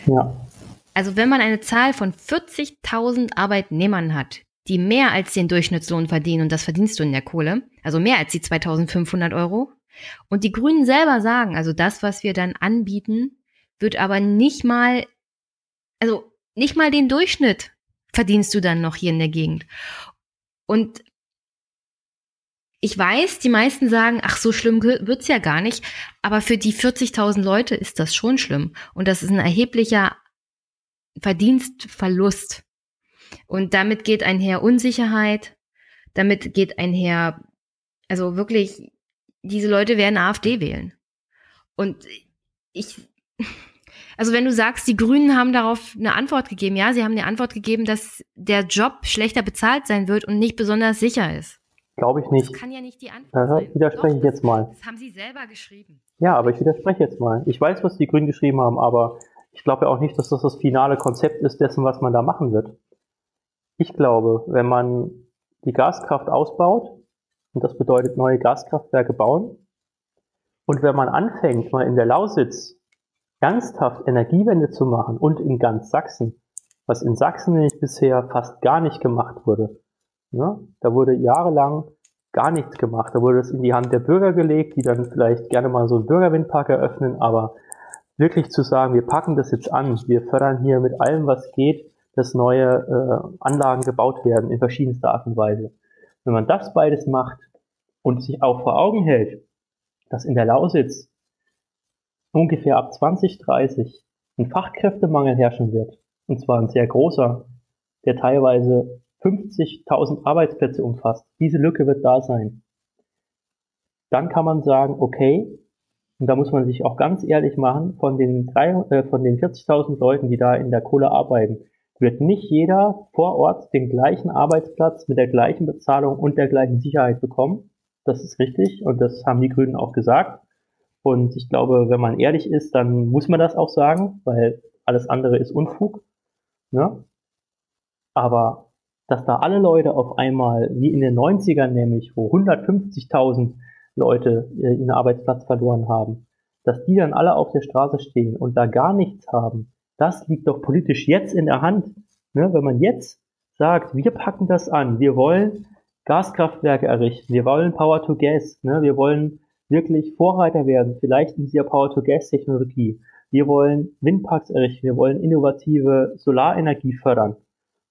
Ja. Also wenn man eine Zahl von 40.000 Arbeitnehmern hat, die mehr als den Durchschnittslohn verdienen, und das verdienst du in der Kohle, also mehr als die 2500 Euro. Und die Grünen selber sagen, also das, was wir dann anbieten, wird aber nicht mal, also nicht mal den Durchschnitt verdienst du dann noch hier in der Gegend. Und ich weiß, die meisten sagen, ach, so schlimm wird's ja gar nicht, aber für die 40.000 Leute ist das schon schlimm. Und das ist ein erheblicher Verdienstverlust. Und damit geht einher Unsicherheit, damit geht einher, also wirklich, diese Leute werden AfD wählen. Und ich, also wenn du sagst, die Grünen haben darauf eine Antwort gegeben, ja, sie haben eine Antwort gegeben, dass der Job schlechter bezahlt sein wird und nicht besonders sicher ist. Glaube ich nicht. Das kann ja nicht die Antwort sein. Widerspreche Doch, ich jetzt mal. Das haben sie selber geschrieben. Ja, aber ich widerspreche jetzt mal. Ich weiß, was die Grünen geschrieben haben, aber Ich glaube ja auch nicht, dass das das finale Konzept ist dessen, was man da machen wird. Ich glaube, wenn man die Gaskraft ausbaut, und das bedeutet neue Gaskraftwerke bauen, und wenn man anfängt, mal in der Lausitz ernsthaft Energiewende zu machen und in ganz Sachsen, was in Sachsen nämlich bisher fast gar nicht gemacht wurde. Ne? Da wurde jahrelang gar nichts gemacht. Da wurde es in die Hand der Bürger gelegt, die dann vielleicht gerne mal so einen Bürgerwindpark eröffnen, aber wirklich zu sagen, wir packen das jetzt an, wir fördern hier mit allem, was geht, dass neue äh, Anlagen gebaut werden in verschiedenster Art und Weise. Wenn man das beides macht und sich auch vor Augen hält, dass in der Lausitz ungefähr ab 2030 ein Fachkräftemangel herrschen wird, und zwar ein sehr großer, der teilweise 50.000 Arbeitsplätze umfasst. Diese Lücke wird da sein. Dann kann man sagen, okay, und da muss man sich auch ganz ehrlich machen, von den, äh, den 40.000 Leuten, die da in der Kohle arbeiten, wird nicht jeder vor Ort den gleichen Arbeitsplatz mit der gleichen Bezahlung und der gleichen Sicherheit bekommen. Das ist richtig und das haben die Grünen auch gesagt. Und ich glaube, wenn man ehrlich ist, dann muss man das auch sagen, weil alles andere ist Unfug. Ne? Aber dass da alle Leute auf einmal, wie in den 90ern nämlich, wo 150.000 Leute äh, ihren Arbeitsplatz verloren haben, dass die dann alle auf der Straße stehen und da gar nichts haben, das liegt doch politisch jetzt in der Hand. Ne? Wenn man jetzt sagt, wir packen das an, wir wollen Gaskraftwerke errichten, wir wollen Power to Gas, ne? wir wollen wirklich Vorreiter werden, vielleicht in dieser Power to Gas Technologie. Wir wollen Windparks errichten, wir wollen innovative Solarenergie fördern.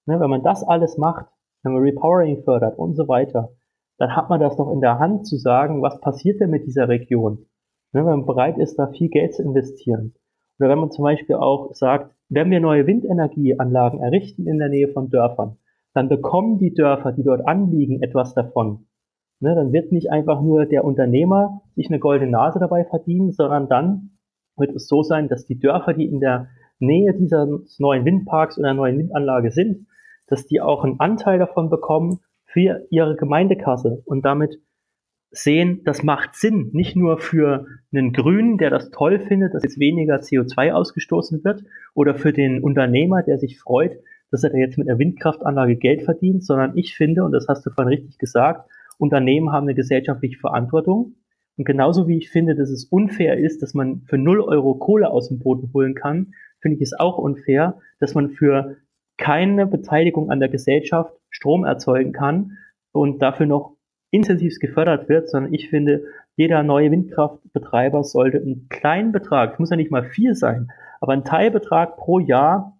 Ne, wenn man das alles macht, wenn man Repowering fördert und so weiter, dann hat man das doch in der Hand zu sagen, was passiert denn mit dieser Region? Ne, wenn man bereit ist, da viel Geld zu investieren. Oder wenn man zum Beispiel auch sagt, wenn wir neue Windenergieanlagen errichten in der Nähe von Dörfern, dann bekommen die Dörfer, die dort anliegen, etwas davon. Ne, dann wird nicht einfach nur der Unternehmer sich eine goldene Nase dabei verdienen, sondern dann wird es so sein, dass die Dörfer, die in der Nähe dieses neuen Windparks oder neuen Windanlage sind, dass die auch einen Anteil davon bekommen für ihre Gemeindekasse und damit sehen, das macht Sinn, nicht nur für einen Grünen, der das toll findet, dass jetzt weniger CO2 ausgestoßen wird, oder für den Unternehmer, der sich freut, dass er jetzt mit einer Windkraftanlage Geld verdient, sondern ich finde, und das hast du vorhin richtig gesagt, Unternehmen haben eine gesellschaftliche Verantwortung. Und genauso wie ich finde, dass es unfair ist, dass man für 0 Euro Kohle aus dem Boden holen kann, finde ich es auch unfair, dass man für keine Beteiligung an der Gesellschaft Strom erzeugen kann und dafür noch intensiv gefördert wird, sondern ich finde, jeder neue Windkraftbetreiber sollte einen kleinen Betrag, muss ja nicht mal viel sein, aber einen Teilbetrag pro Jahr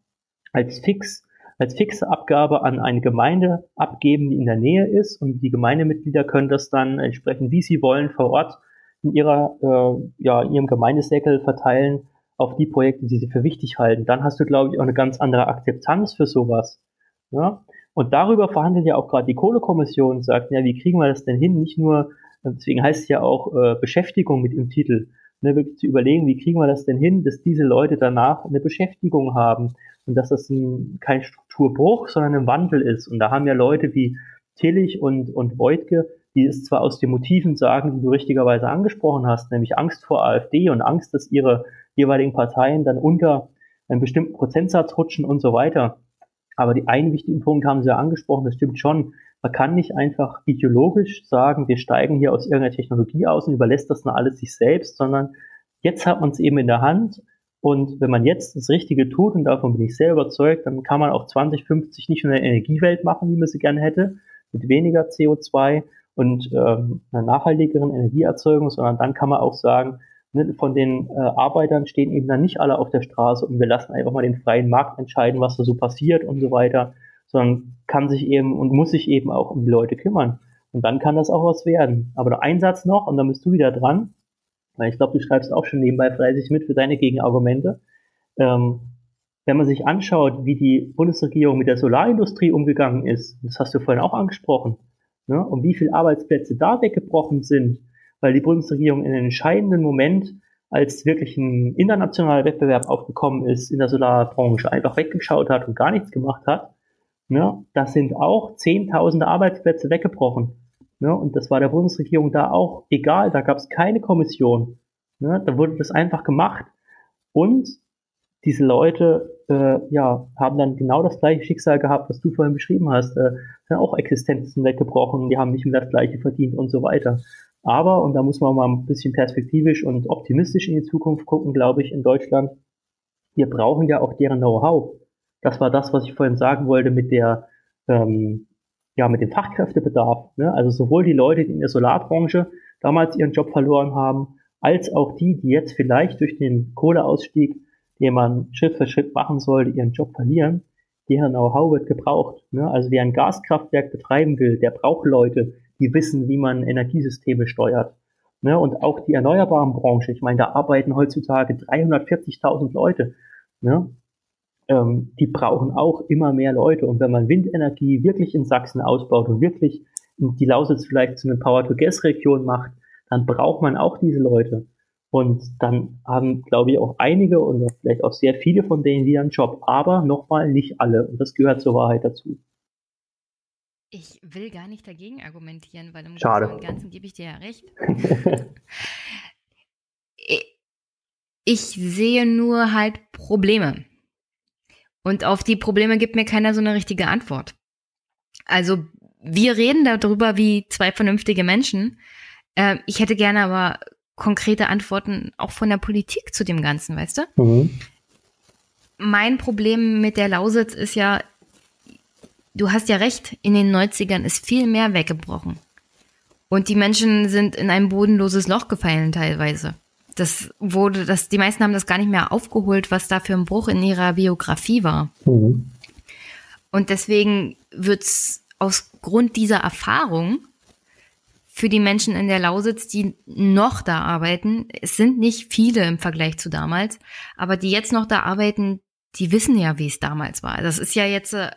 als fix, als fixe Abgabe an eine Gemeinde abgeben, die in der Nähe ist und die Gemeindemitglieder können das dann entsprechend, wie sie wollen, vor Ort in ihrer, äh, ja, in ihrem Gemeindeseckel verteilen auf die Projekte, die sie für wichtig halten. Dann hast du, glaube ich, auch eine ganz andere Akzeptanz für sowas. Ja? Und darüber verhandelt ja auch gerade die Kohlekommission und sagt, ja, wie kriegen wir das denn hin? Nicht nur, deswegen heißt es ja auch äh, Beschäftigung mit im Titel, ne, wirklich zu überlegen, wie kriegen wir das denn hin, dass diese Leute danach eine Beschäftigung haben und dass das ein, kein Strukturbruch, sondern ein Wandel ist. Und da haben ja Leute wie Tillich und, und Voigtke, die es zwar aus den Motiven sagen, die du richtigerweise angesprochen hast, nämlich Angst vor AfD und Angst, dass ihre jeweiligen Parteien dann unter einen bestimmten Prozentsatz rutschen und so weiter. Aber die einen wichtigen Punkt haben Sie ja angesprochen, das stimmt schon. Man kann nicht einfach ideologisch sagen, wir steigen hier aus irgendeiner Technologie aus und überlässt das dann alles sich selbst, sondern jetzt hat man es eben in der Hand. Und wenn man jetzt das Richtige tut, und davon bin ich sehr überzeugt, dann kann man auch 2050 nicht nur eine Energiewelt machen, wie man sie gerne hätte, mit weniger CO2 und ähm, einer nachhaltigeren Energieerzeugung, sondern dann kann man auch sagen, ne, von den äh, Arbeitern stehen eben dann nicht alle auf der Straße und wir lassen einfach mal den freien Markt entscheiden, was da so passiert und so weiter, sondern kann sich eben und muss sich eben auch um die Leute kümmern. Und dann kann das auch was werden. Aber der Einsatz noch, und dann bist du wieder dran, weil ich glaube, du schreibst auch schon nebenbei fleißig mit für deine Gegenargumente. Ähm, wenn man sich anschaut, wie die Bundesregierung mit der Solarindustrie umgegangen ist, das hast du vorhin auch angesprochen, ne, und wie viele Arbeitsplätze da weggebrochen sind, weil die Bundesregierung in einem entscheidenden Moment, als wirklich ein internationaler Wettbewerb aufgekommen ist in der Solarbranche, einfach weggeschaut hat und gar nichts gemacht hat, ne, das sind auch zehntausende Arbeitsplätze weggebrochen. Ne, und das war der Bundesregierung da auch egal, da gab es keine Kommission. Ne, da wurde das einfach gemacht. Und diese Leute äh, ja, haben dann genau das gleiche Schicksal gehabt, was du vorhin beschrieben hast. Äh, sind auch Existenzen weggebrochen, die haben nicht mehr das gleiche verdient und so weiter. Aber, und da muss man mal ein bisschen perspektivisch und optimistisch in die Zukunft gucken, glaube ich, in Deutschland, wir brauchen ja auch deren Know-how. Das war das, was ich vorhin sagen wollte mit der, ähm, ja, mit dem Fachkräftebedarf. Ne? Also sowohl die Leute, die in der Solarbranche damals ihren Job verloren haben, als auch die, die jetzt vielleicht durch den Kohleausstieg, den man Schritt für Schritt machen sollte, ihren Job verlieren. Deren Know-how wird gebraucht. Ne? Also wer ein Gaskraftwerk betreiben will, der braucht Leute, die wissen, wie man Energiesysteme steuert. Ne? Und auch die erneuerbaren Branche, ich meine, da arbeiten heutzutage 340.000 Leute. Ne? Ähm, die brauchen auch immer mehr Leute. Und wenn man Windenergie wirklich in Sachsen ausbaut und wirklich die Lausitz vielleicht zu einer Power-to-Gas-Region macht, dann braucht man auch diese Leute. Und dann haben, glaube ich, auch einige und vielleicht auch sehr viele von denen wieder einen Job. Aber nochmal nicht alle. Und das gehört zur Wahrheit dazu. Ich will gar nicht dagegen argumentieren, weil im Schade. Großen und Ganzen gebe ich dir ja recht. ich sehe nur halt Probleme. Und auf die Probleme gibt mir keiner so eine richtige Antwort. Also wir reden darüber wie zwei vernünftige Menschen. Äh, ich hätte gerne aber konkrete Antworten auch von der Politik zu dem Ganzen, weißt du? Mhm. Mein Problem mit der Lausitz ist ja, du hast ja recht, in den 90ern ist viel mehr weggebrochen. Und die Menschen sind in ein bodenloses Loch gefallen teilweise. Das wurde, das, die meisten haben das gar nicht mehr aufgeholt, was da für ein Bruch in ihrer Biografie war. Mhm. Und deswegen wird es aus Grund dieser Erfahrung für die Menschen in der Lausitz, die noch da arbeiten, es sind nicht viele im Vergleich zu damals, aber die jetzt noch da arbeiten, die wissen ja, wie es damals war. Das ist ja jetzt äh,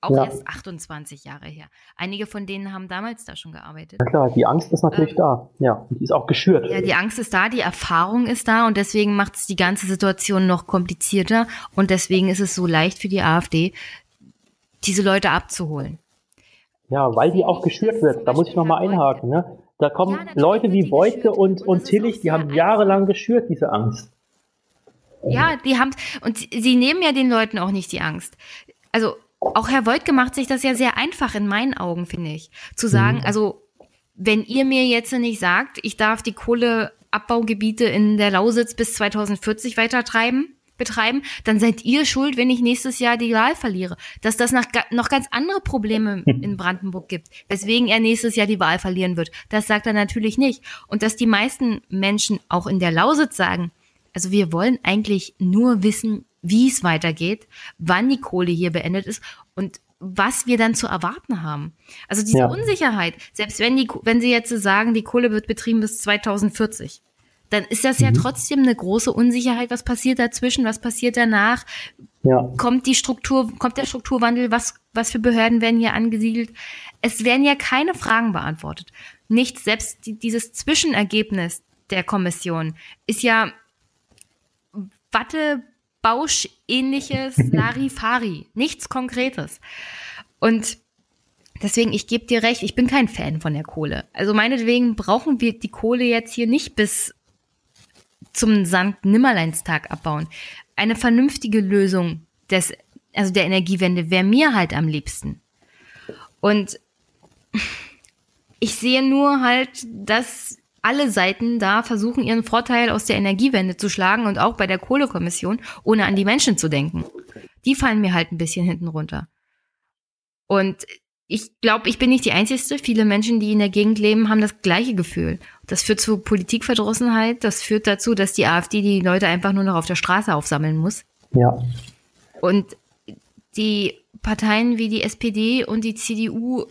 auch ja. erst 28 Jahre her. Einige von denen haben damals da schon gearbeitet. Ja klar, die Angst ist natürlich ähm, da. Ja, und die ist auch geschürt. Ja, die Angst ist da, die Erfahrung ist da und deswegen macht es die ganze Situation noch komplizierter und deswegen ist es so leicht für die AfD, diese Leute abzuholen. Ja, weil die auch geschürt wird. Da muss ich nochmal einhaken. Ne? Da kommen ja, Leute wie Beutke und, und Tillich, die haben jahrelang geschürt, diese Angst. Ja, die haben, und sie nehmen ja den Leuten auch nicht die Angst. Also auch Herr Wojtke macht sich das ja sehr einfach in meinen Augen, finde ich. Zu sagen, mhm. also wenn ihr mir jetzt nicht sagt, ich darf die Kohleabbaugebiete in der Lausitz bis 2040 weitertreiben, betreiben, dann seid ihr schuld, wenn ich nächstes Jahr die Wahl verliere. Dass das noch, noch ganz andere Probleme in Brandenburg gibt, weswegen er nächstes Jahr die Wahl verlieren wird. Das sagt er natürlich nicht. Und dass die meisten Menschen auch in der Lausitz sagen, also wir wollen eigentlich nur wissen, wie es weitergeht, wann die Kohle hier beendet ist und was wir dann zu erwarten haben. Also diese ja. Unsicherheit, selbst wenn die, wenn sie jetzt sagen, die Kohle wird betrieben bis 2040, dann ist das mhm. ja trotzdem eine große Unsicherheit. Was passiert dazwischen? Was passiert danach? Ja. Kommt die Struktur, kommt der Strukturwandel? Was, was für Behörden werden hier angesiedelt? Es werden ja keine Fragen beantwortet. Nichts, selbst die, dieses Zwischenergebnis der Kommission ist ja Watte Bausch-ähnliches Larifari. Nichts Konkretes. Und deswegen, ich gebe dir recht, ich bin kein Fan von der Kohle. Also meinetwegen brauchen wir die Kohle jetzt hier nicht bis zum Sankt Nimmerleinstag abbauen. Eine vernünftige Lösung des, also der Energiewende wäre mir halt am liebsten. Und ich sehe nur halt, dass alle Seiten da versuchen, ihren Vorteil aus der Energiewende zu schlagen und auch bei der Kohlekommission, ohne an die Menschen zu denken. Die fallen mir halt ein bisschen hinten runter. Und ich glaube, ich bin nicht die Einzige. Viele Menschen, die in der Gegend leben, haben das gleiche Gefühl. Das führt zu Politikverdrossenheit. Das führt dazu, dass die AfD die Leute einfach nur noch auf der Straße aufsammeln muss. Ja. Und die Parteien wie die SPD und die CDU,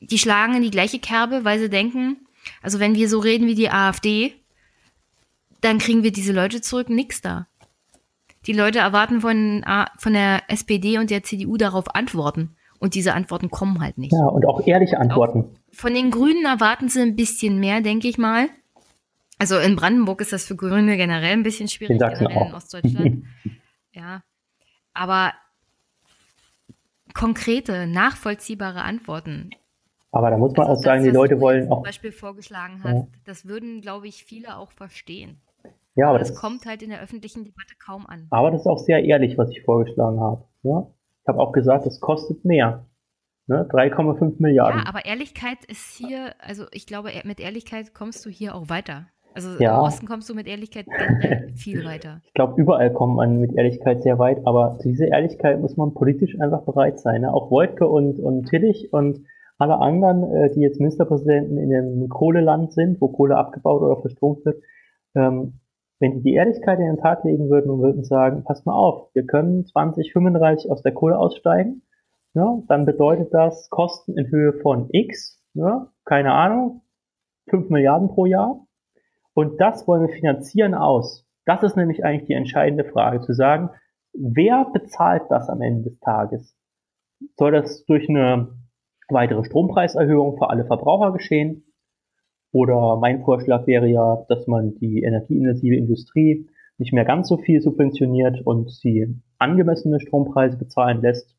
die schlagen in die gleiche Kerbe, weil sie denken, also wenn wir so reden wie die AfD, dann kriegen wir diese Leute zurück, nix da. Die Leute erwarten von, von der SPD und der CDU darauf Antworten. Und diese Antworten kommen halt nicht. Ja, und auch ehrliche Antworten. Auch von den Grünen erwarten sie ein bisschen mehr, denke ich mal. Also in Brandenburg ist das für Grüne generell ein bisschen schwierig, generell auch. in Ostdeutschland. ja. Aber konkrete, nachvollziehbare Antworten. Aber da muss man also auch sagen, das, die Leute wollen auch. Zum Beispiel vorgeschlagen hast, ja. das würden, glaube ich, viele auch verstehen. Ja, aber, aber das, das, kommt halt in der öffentlichen Debatte kaum an. Aber das ist auch sehr ehrlich, was ich vorgeschlagen habe. Ja? Ich habe auch gesagt, es kostet mehr. Ne? 3,5 Milliarden. Ja, aber Ehrlichkeit ist hier, also ich glaube, mit Ehrlichkeit kommst du hier auch weiter. Also ja. im Osten kommst du mit Ehrlichkeit viel weiter. Ich glaube, überall kommt man mit Ehrlichkeit sehr weit, aber diese Ehrlichkeit muss man politisch einfach bereit sein. Ne? Auch Wojtke und, und Tillich und alle anderen, äh, die jetzt Ministerpräsidenten in einem Kohleland sind, wo Kohle abgebaut oder verstromt wird, ähm, wenn die die Ehrlichkeit in den Tag legen würden und würden sagen, pass mal auf, wir können 2035 aus der Kohle aussteigen, ja, dann bedeutet das Kosten in Höhe von X, ja, keine Ahnung, 5 Milliarden pro Jahr. Und das wollen wir finanzieren aus. Das ist nämlich eigentlich die entscheidende Frage, zu sagen, wer bezahlt das am Ende des Tages? Soll das durch eine weitere Strompreiserhöhung für alle Verbraucher geschehen? Oder mein Vorschlag wäre ja, dass man die energieintensive Industrie nicht mehr ganz so viel subventioniert und sie angemessene Strompreise bezahlen lässt.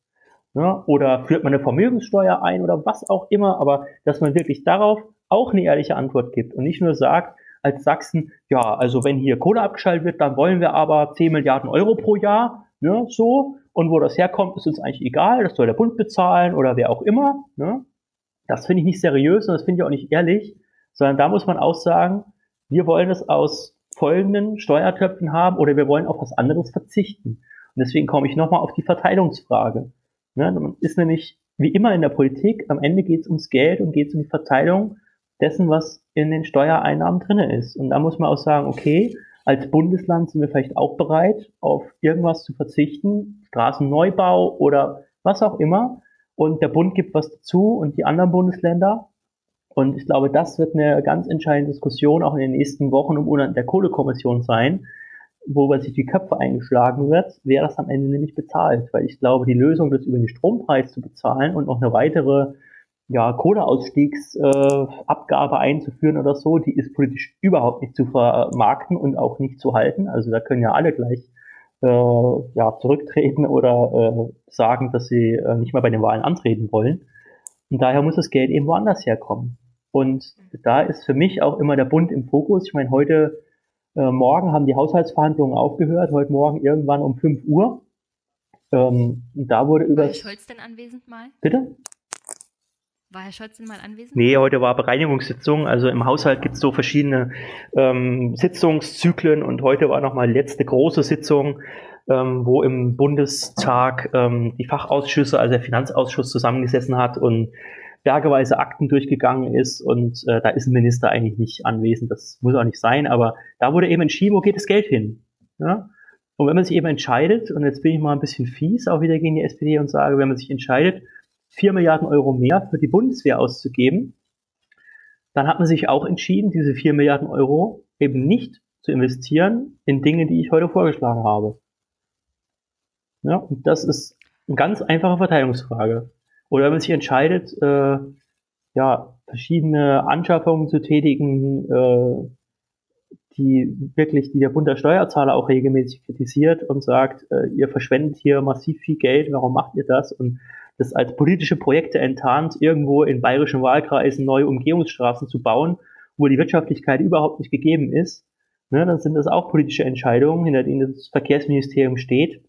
Ja, oder führt man eine Vermögenssteuer ein oder was auch immer, aber dass man wirklich darauf auch eine ehrliche Antwort gibt und nicht nur sagt, als Sachsen, ja, also wenn hier Kohle abgeschaltet wird, dann wollen wir aber 10 Milliarden Euro pro Jahr, ne, so, und wo das herkommt, ist uns eigentlich egal, das soll der Bund bezahlen oder wer auch immer, ne. Das finde ich nicht seriös und das finde ich auch nicht ehrlich, sondern da muss man auch sagen, wir wollen es aus folgenden Steuertöpfen haben oder wir wollen auf was anderes verzichten. Und deswegen komme ich nochmal auf die Verteilungsfrage. Ne, man ist nämlich wie immer in der Politik, am Ende geht es ums Geld und geht es um die Verteilung dessen, was in den Steuereinnahmen drinne ist. Und da muss man auch sagen, okay, als Bundesland sind wir vielleicht auch bereit, auf irgendwas zu verzichten, Straßenneubau oder was auch immer. Und der Bund gibt was dazu und die anderen Bundesländer. Und ich glaube, das wird eine ganz entscheidende Diskussion auch in den nächsten Wochen und Monaten der Kohlekommission sein, wo sich die Köpfe eingeschlagen wird, wer das am Ende nämlich bezahlt. Weil ich glaube, die Lösung, das über den Strompreis zu bezahlen und noch eine weitere ja, Kohleausstiegsabgabe äh, einzuführen oder so, die ist politisch überhaupt nicht zu vermarkten und auch nicht zu halten. Also da können ja alle gleich äh, ja, zurücktreten oder äh, sagen, dass sie äh, nicht mehr bei den Wahlen antreten wollen. Und daher muss das Geld eben woanders herkommen. Und da ist für mich auch immer der Bund im Fokus. Ich meine, heute äh, Morgen haben die Haushaltsverhandlungen aufgehört, heute Morgen irgendwann um 5 Uhr. Ähm, da wurde über. War Scholz denn anwesend mal? Bitte? War Herr Scholz denn mal anwesend? Nee, heute war Bereinigungssitzung. Also im Haushalt gibt es so verschiedene ähm, Sitzungszyklen und heute war nochmal letzte große Sitzung, ähm, wo im Bundestag ähm, die Fachausschüsse, also der Finanzausschuss zusammengesessen hat und bergeweise Akten durchgegangen ist und äh, da ist ein Minister eigentlich nicht anwesend. Das muss auch nicht sein, aber da wurde eben entschieden, wo geht das Geld hin? Ja? Und wenn man sich eben entscheidet, und jetzt bin ich mal ein bisschen fies auch wieder gegen die SPD und sage, wenn man sich entscheidet, 4 Milliarden Euro mehr für die Bundeswehr auszugeben, dann hat man sich auch entschieden, diese 4 Milliarden Euro eben nicht zu investieren in Dinge, die ich heute vorgeschlagen habe. Ja, und das ist eine ganz einfache Verteilungsfrage. Oder wenn man sich entscheidet, äh, ja, verschiedene Anschaffungen zu tätigen, äh, die wirklich, die der Bund der Steuerzahler auch regelmäßig kritisiert und sagt, äh, ihr verschwendet hier massiv viel Geld, warum macht ihr das? Und das als politische Projekte enttarnt, irgendwo in bayerischen Wahlkreisen neue Umgehungsstraßen zu bauen, wo die Wirtschaftlichkeit überhaupt nicht gegeben ist, ne, dann sind das auch politische Entscheidungen, hinter denen das Verkehrsministerium steht.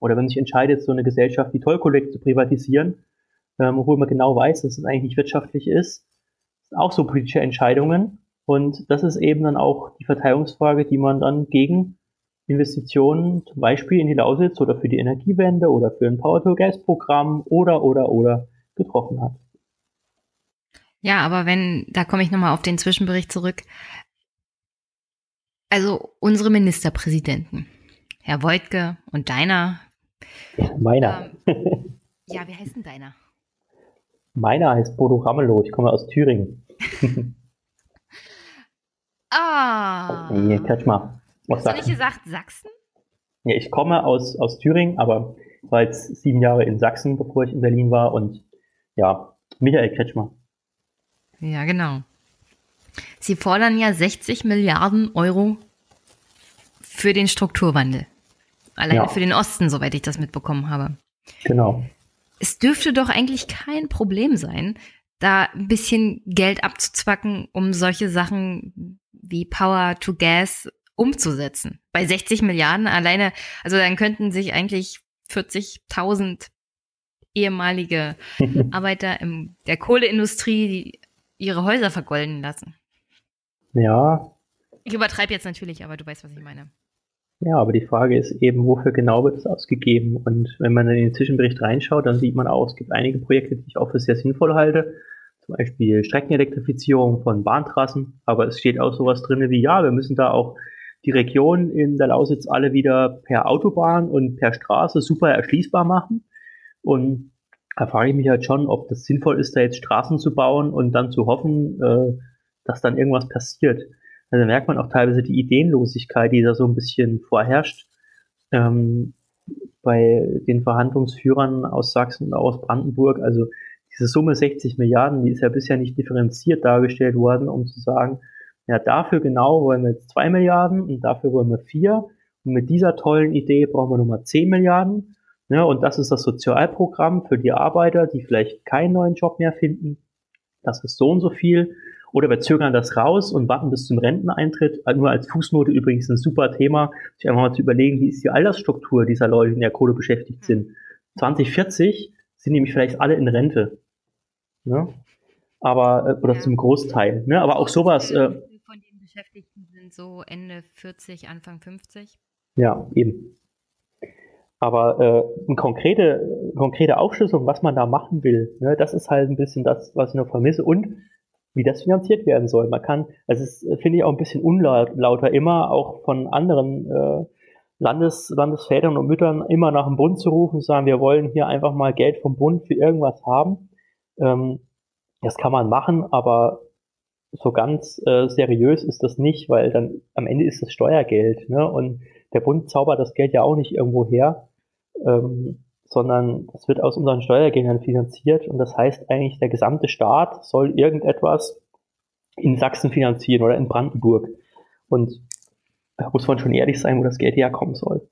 Oder wenn sich entscheidet, so eine Gesellschaft wie Tollkollekt zu privatisieren, ähm, obwohl man genau weiß, dass es eigentlich nicht wirtschaftlich ist, sind auch so politische Entscheidungen. Und das ist eben dann auch die Verteilungsfrage, die man dann gegen Investitionen zum Beispiel in die Lausitz oder für die Energiewende oder für ein Power-to-Gas-Programm oder, oder, oder getroffen hat. Ja, aber wenn, da komme ich nochmal auf den Zwischenbericht zurück. Also unsere Ministerpräsidenten, Herr Wojtke und deiner. Ja, meiner. Ähm, ja, wie heißt denn deiner? Meiner heißt Bodo Ramelow, ich komme aus Thüringen. ah. Nee, catch mal. Hast du nicht gesagt Sachsen? Ja, ich komme aus, aus Thüringen, aber war jetzt sieben Jahre in Sachsen, bevor ich in Berlin war und ja, Michael Kretschmer. Ja, genau. Sie fordern ja 60 Milliarden Euro für den Strukturwandel. Alleine ja. für den Osten, soweit ich das mitbekommen habe. Genau. Es dürfte doch eigentlich kein Problem sein, da ein bisschen Geld abzuzwacken, um solche Sachen wie Power to Gas umzusetzen. Bei 60 Milliarden alleine, also dann könnten sich eigentlich 40.000 ehemalige Arbeiter in der Kohleindustrie die, ihre Häuser vergolden lassen. Ja. Ich übertreibe jetzt natürlich, aber du weißt, was ich meine. Ja, aber die Frage ist eben, wofür genau wird es ausgegeben? Und wenn man in den Zwischenbericht reinschaut, dann sieht man auch, es gibt einige Projekte, die ich auch für sehr sinnvoll halte. Zum Beispiel Streckenelektrifizierung von Bahntrassen. Aber es steht auch sowas drin wie, ja, wir müssen da auch die Region in der Lausitz alle wieder per Autobahn und per Straße super erschließbar machen. Und da frage ich mich halt schon, ob das sinnvoll ist, da jetzt Straßen zu bauen und dann zu hoffen, äh, dass dann irgendwas passiert. Also merkt man auch teilweise die Ideenlosigkeit, die da so ein bisschen vorherrscht. Ähm, bei den Verhandlungsführern aus Sachsen und aus Brandenburg. Also diese Summe 60 Milliarden, die ist ja bisher nicht differenziert dargestellt worden, um zu sagen, ja, dafür genau wollen wir jetzt zwei Milliarden und dafür wollen wir vier. Und mit dieser tollen Idee brauchen wir nochmal zehn Milliarden. Ja, und das ist das Sozialprogramm für die Arbeiter, die vielleicht keinen neuen Job mehr finden. Das ist so und so viel. Oder wir zögern das raus und warten bis zum Renteneintritt. Nur als Fußnote übrigens ein super Thema, sich einfach mal zu überlegen, wie ist die Altersstruktur dieser Leute, die in der Kohle beschäftigt sind. 2040 sind nämlich vielleicht alle in Rente. Ja? Aber, äh, oder zum Großteil. Ne? Aber auch sowas. Äh, Beschäftigten sind so Ende 40, Anfang 50. Ja, eben. Aber äh, eine konkrete, konkrete Aufschlüsselung, was man da machen will, ne, das ist halt ein bisschen das, was ich noch vermisse. Und wie das finanziert werden soll. Man kann, also es finde ich auch ein bisschen unlauter immer, auch von anderen äh, Landes, Landesvätern und Müttern immer nach dem Bund zu rufen und sagen, wir wollen hier einfach mal Geld vom Bund für irgendwas haben. Ähm, das kann man machen, aber so ganz äh, seriös ist das nicht, weil dann am Ende ist das Steuergeld, ne? Und der Bund zaubert das Geld ja auch nicht irgendwo her. Ähm, sondern es wird aus unseren Steuergeldern finanziert und das heißt eigentlich, der gesamte Staat soll irgendetwas in Sachsen finanzieren oder in Brandenburg. Und da muss man schon ehrlich sein, wo das Geld herkommen soll.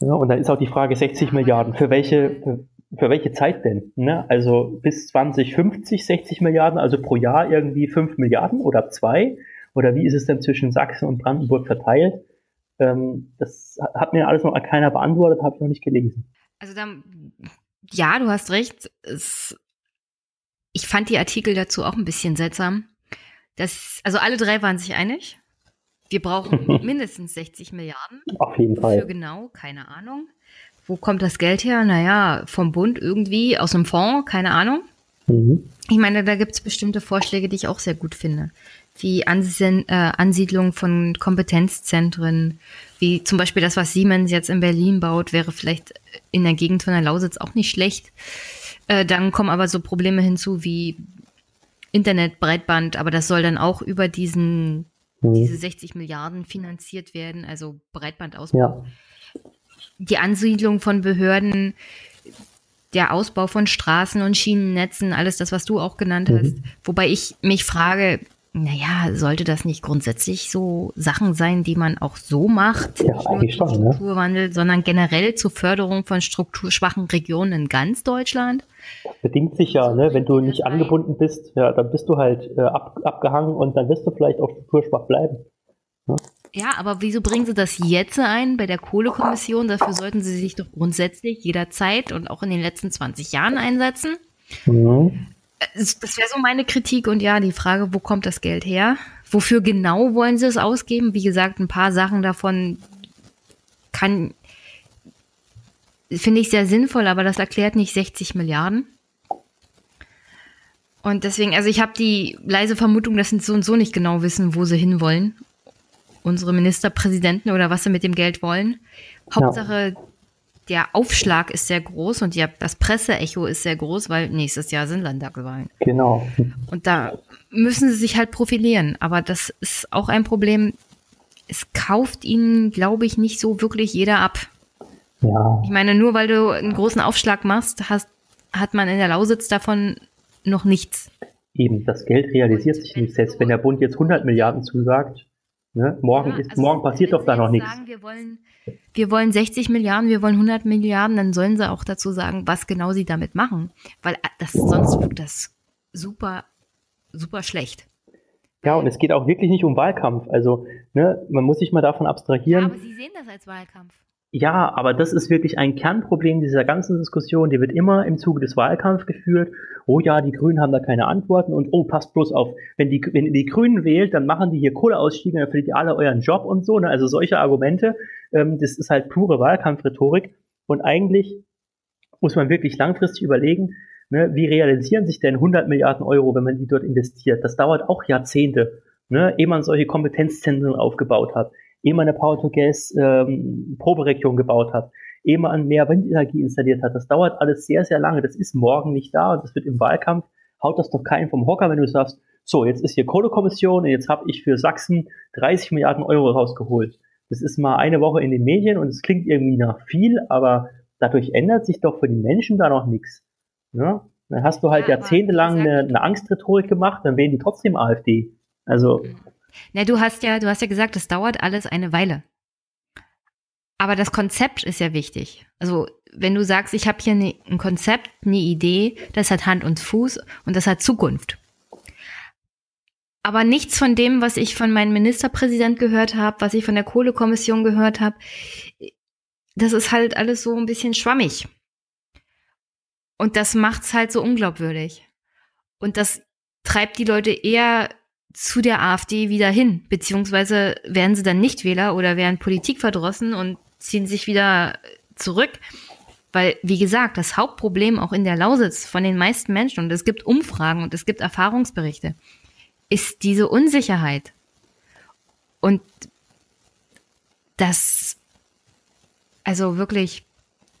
Ja, und dann ist auch die Frage 60 Milliarden. Für welche, für, welche Zeit denn? Ne? Also bis 2050 60 Milliarden, also pro Jahr irgendwie 5 Milliarden oder 2? Oder wie ist es denn zwischen Sachsen und Brandenburg verteilt? Ähm, das hat mir alles noch keiner beantwortet, habe ich noch nicht gelesen. Also dann, ja, du hast recht. Es, ich fand die Artikel dazu auch ein bisschen seltsam. Das, also alle drei waren sich einig. Wir brauchen mindestens 60 Milliarden. Auf jeden Fall. Für genau, keine Ahnung. Wo kommt das Geld her? Naja, vom Bund irgendwie, aus dem Fonds, keine Ahnung. Mhm. Ich meine, da gibt es bestimmte Vorschläge, die ich auch sehr gut finde. Wie Ansien, äh, Ansiedlung von Kompetenzzentren, wie zum Beispiel das, was Siemens jetzt in Berlin baut, wäre vielleicht in der Gegend von der Lausitz auch nicht schlecht. Äh, dann kommen aber so Probleme hinzu wie Internet, Breitband, aber das soll dann auch über diesen, mhm. diese 60 Milliarden finanziert werden, also Breitbandausbau. Ja. Die Ansiedlung von Behörden, der Ausbau von Straßen und Schienennetzen, alles das, was du auch genannt hast. Mhm. Wobei ich mich frage, naja, sollte das nicht grundsätzlich so Sachen sein, die man auch so macht? Ja, eigentlich schon, ne? Strukturwandel, ne? sondern generell zur Förderung von strukturschwachen Regionen in ganz Deutschland? Das bedingt sich ja, ne? wenn du nicht angebunden bist, ja, dann bist du halt äh, ab, abgehangen und dann wirst du vielleicht auch strukturschwach bleiben. Ne? Ja, aber wieso bringen Sie das jetzt ein bei der Kohlekommission? Dafür sollten Sie sich doch grundsätzlich jederzeit und auch in den letzten 20 Jahren einsetzen. Mhm. Das wäre so meine Kritik und ja, die Frage, wo kommt das Geld her? Wofür genau wollen sie es ausgeben? Wie gesagt, ein paar Sachen davon kann, finde ich sehr sinnvoll, aber das erklärt nicht 60 Milliarden. Und deswegen, also ich habe die leise Vermutung, dass sie so und so nicht genau wissen, wo sie hinwollen. Unsere Ministerpräsidenten oder was sie mit dem Geld wollen. Hauptsache, ja der Aufschlag ist sehr groß und die, das Presseecho ist sehr groß, weil nächstes Jahr sind Landtagswahlen. Genau. Und da müssen sie sich halt profilieren. Aber das ist auch ein Problem. Es kauft ihnen, glaube ich, nicht so wirklich jeder ab. Ja. Ich meine, nur weil du einen großen Aufschlag machst, hast, hat man in der Lausitz davon noch nichts. Eben, das Geld realisiert sich nicht. Selbst wenn der Bund jetzt 100 Milliarden zusagt, ne, morgen, ja, ist, also morgen passiert doch da noch nichts. Sagen, wir wollen wir wollen 60 Milliarden, wir wollen 100 Milliarden, dann sollen sie auch dazu sagen, was genau sie damit machen. Weil äh, das, sonst wirkt das super, super schlecht. Ja, und es geht auch wirklich nicht um Wahlkampf. Also, ne, man muss sich mal davon abstrahieren. Ja, aber Sie sehen das als Wahlkampf. Ja, aber das ist wirklich ein Kernproblem dieser ganzen Diskussion. Die wird immer im Zuge des Wahlkampfs geführt. Oh ja, die Grünen haben da keine Antworten und oh, passt bloß auf, wenn die, wenn die Grünen wählt, dann machen die hier Kohleausstiege, dann verliert ihr alle euren Job und so. Ne? Also solche Argumente, ähm, das ist halt pure Wahlkampfrhetorik. Und eigentlich muss man wirklich langfristig überlegen, ne, wie realisieren sich denn 100 Milliarden Euro, wenn man die dort investiert? Das dauert auch Jahrzehnte, ne, ehe man solche Kompetenzzentren aufgebaut hat ehe man eine Power-to-Gas-Proberegion ähm, gebaut hat, ehe man mehr Windenergie installiert hat. Das dauert alles sehr, sehr lange. Das ist morgen nicht da und das wird im Wahlkampf, haut das doch keinen vom Hocker, wenn du sagst, so, jetzt ist hier Kohlekommission und jetzt habe ich für Sachsen 30 Milliarden Euro rausgeholt. Das ist mal eine Woche in den Medien und es klingt irgendwie nach viel, aber dadurch ändert sich doch für die Menschen da noch nichts. Ja? Dann hast du halt ja, jahrzehntelang eine, eine Angstrhetorik gemacht, dann wählen die trotzdem AfD. Also mhm. Na, du hast ja, du hast ja gesagt, das dauert alles eine Weile. Aber das Konzept ist ja wichtig. Also, wenn du sagst, ich habe hier ne, ein Konzept, eine Idee, das hat Hand und Fuß und das hat Zukunft. Aber nichts von dem, was ich von meinem Ministerpräsident gehört habe, was ich von der Kohlekommission gehört habe, das ist halt alles so ein bisschen schwammig. Und das macht's halt so unglaubwürdig. Und das treibt die Leute eher zu der AfD wieder hin, beziehungsweise werden sie dann nicht Wähler oder werden Politik verdrossen und ziehen sich wieder zurück. Weil, wie gesagt, das Hauptproblem auch in der Lausitz von den meisten Menschen, und es gibt Umfragen und es gibt Erfahrungsberichte, ist diese Unsicherheit. Und das, also wirklich,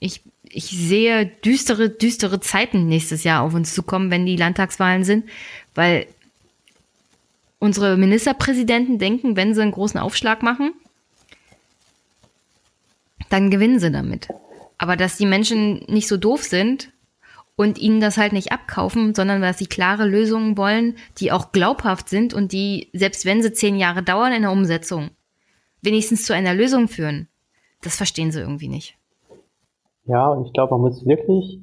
ich, ich sehe düstere, düstere Zeiten nächstes Jahr auf uns zukommen, wenn die Landtagswahlen sind, weil unsere Ministerpräsidenten denken, wenn sie einen großen Aufschlag machen, dann gewinnen sie damit. Aber dass die Menschen nicht so doof sind und ihnen das halt nicht abkaufen, sondern dass sie klare Lösungen wollen, die auch glaubhaft sind und die, selbst wenn sie zehn Jahre dauern in der Umsetzung, wenigstens zu einer Lösung führen, das verstehen sie irgendwie nicht. Ja, und ich glaube, man muss wirklich,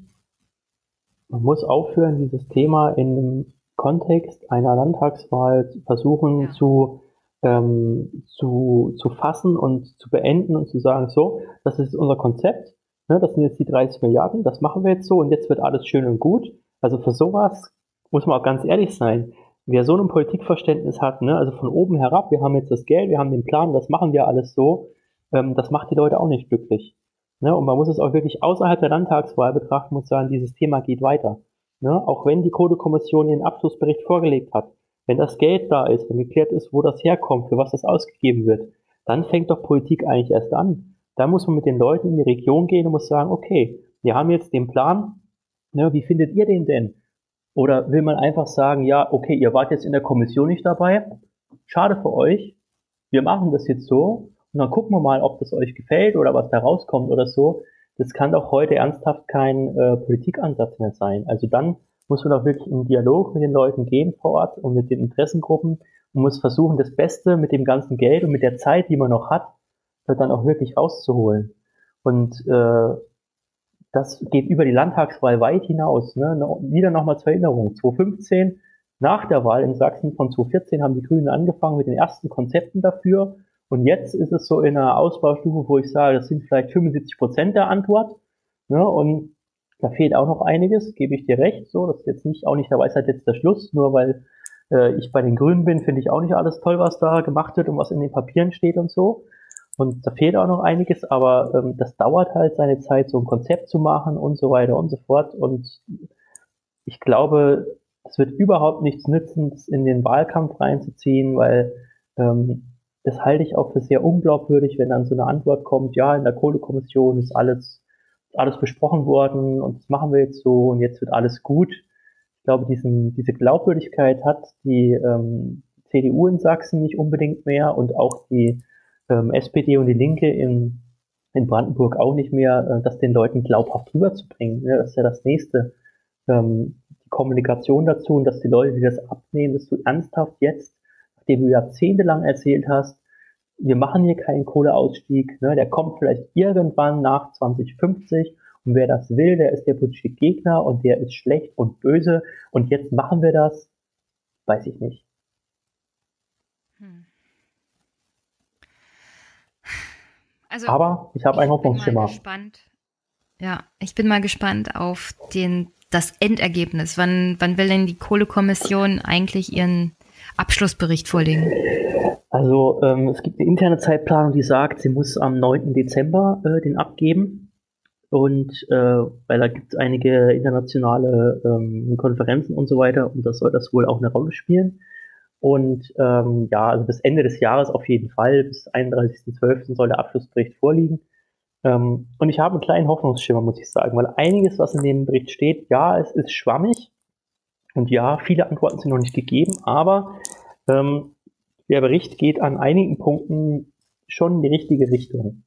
man muss aufhören, dieses Thema in einem Kontext einer Landtagswahl versuchen ja. zu, ähm, zu, zu fassen und zu beenden und zu sagen, so, das ist unser Konzept, ne, das sind jetzt die 30 Milliarden, das machen wir jetzt so und jetzt wird alles schön und gut. Also für sowas muss man auch ganz ehrlich sein. Wer so ein Politikverständnis hat, ne, also von oben herab, wir haben jetzt das Geld, wir haben den Plan, das machen wir alles so, ähm, das macht die Leute auch nicht glücklich. Ne, und man muss es auch wirklich außerhalb der Landtagswahl betrachten und sagen, dieses Thema geht weiter. Ne? Auch wenn die Kohlekommission ihren Abschlussbericht vorgelegt hat, wenn das Geld da ist, wenn geklärt ist, wo das herkommt, für was das ausgegeben wird, dann fängt doch Politik eigentlich erst an. Da muss man mit den Leuten in die Region gehen und muss sagen, okay, wir haben jetzt den Plan, ne, wie findet ihr den denn? Oder will man einfach sagen, ja, okay, ihr wart jetzt in der Kommission nicht dabei, schade für euch, wir machen das jetzt so. Und dann gucken wir mal, ob das euch gefällt oder was da rauskommt oder so das kann doch heute ernsthaft kein äh, Politikansatz mehr sein. Also dann muss man doch wirklich in Dialog mit den Leuten gehen vor Ort und mit den Interessengruppen und muss versuchen, das Beste mit dem ganzen Geld und mit der Zeit, die man noch hat, dann auch wirklich rauszuholen. Und äh, das geht über die Landtagswahl weit hinaus. Ne? Wieder nochmal zur Erinnerung. 2015, nach der Wahl in Sachsen von 2014, haben die Grünen angefangen mit den ersten Konzepten dafür und jetzt ist es so in einer Ausbaustufe, wo ich sage, das sind vielleicht 75 Prozent der Antwort. Ne? Und da fehlt auch noch einiges, gebe ich dir recht. So, das ist jetzt nicht auch nicht der Weisheit jetzt der Schluss, nur weil äh, ich bei den Grünen bin, finde ich auch nicht alles toll, was da gemacht wird und was in den Papieren steht und so. Und da fehlt auch noch einiges, aber ähm, das dauert halt seine Zeit, so ein Konzept zu machen und so weiter und so fort. Und ich glaube, es wird überhaupt nichts nützen, in den Wahlkampf reinzuziehen, weil ähm, das halte ich auch für sehr unglaubwürdig, wenn dann so eine Antwort kommt, ja, in der Kohlekommission ist alles, alles besprochen worden und das machen wir jetzt so und jetzt wird alles gut. Ich glaube, diesen, diese Glaubwürdigkeit hat die ähm, CDU in Sachsen nicht unbedingt mehr und auch die ähm, SPD und die Linke in, in Brandenburg auch nicht mehr, äh, das den Leuten glaubhaft rüberzubringen. Ja, das ist ja das nächste. Ähm, die Kommunikation dazu und dass die Leute, die das abnehmen, dass du ernsthaft jetzt dem du jahrzehntelang erzählt hast, wir machen hier keinen Kohleausstieg, ne, der kommt vielleicht irgendwann nach 2050 und wer das will, der ist der politische Gegner und der ist schlecht und böse und jetzt machen wir das, weiß ich nicht. Hm. Also, Aber ich habe ein Hoffnungsschimmer. Ja, ich bin mal gespannt auf den, das Endergebnis. Wann, wann will denn die Kohlekommission eigentlich ihren Abschlussbericht vorlegen? Also ähm, es gibt eine interne Zeitplanung, die sagt, sie muss am 9. Dezember äh, den abgeben. Und äh, weil da gibt es einige internationale ähm, Konferenzen und so weiter und das soll das wohl auch eine Rolle spielen. Und ähm, ja, also bis Ende des Jahres auf jeden Fall, bis 31.12. soll der Abschlussbericht vorliegen. Ähm, und ich habe einen kleinen Hoffnungsschimmer, muss ich sagen, weil einiges, was in dem Bericht steht, ja, es ist schwammig und ja, viele Antworten sind noch nicht gegeben, aber ähm, der Bericht geht an einigen Punkten schon in die richtige Richtung.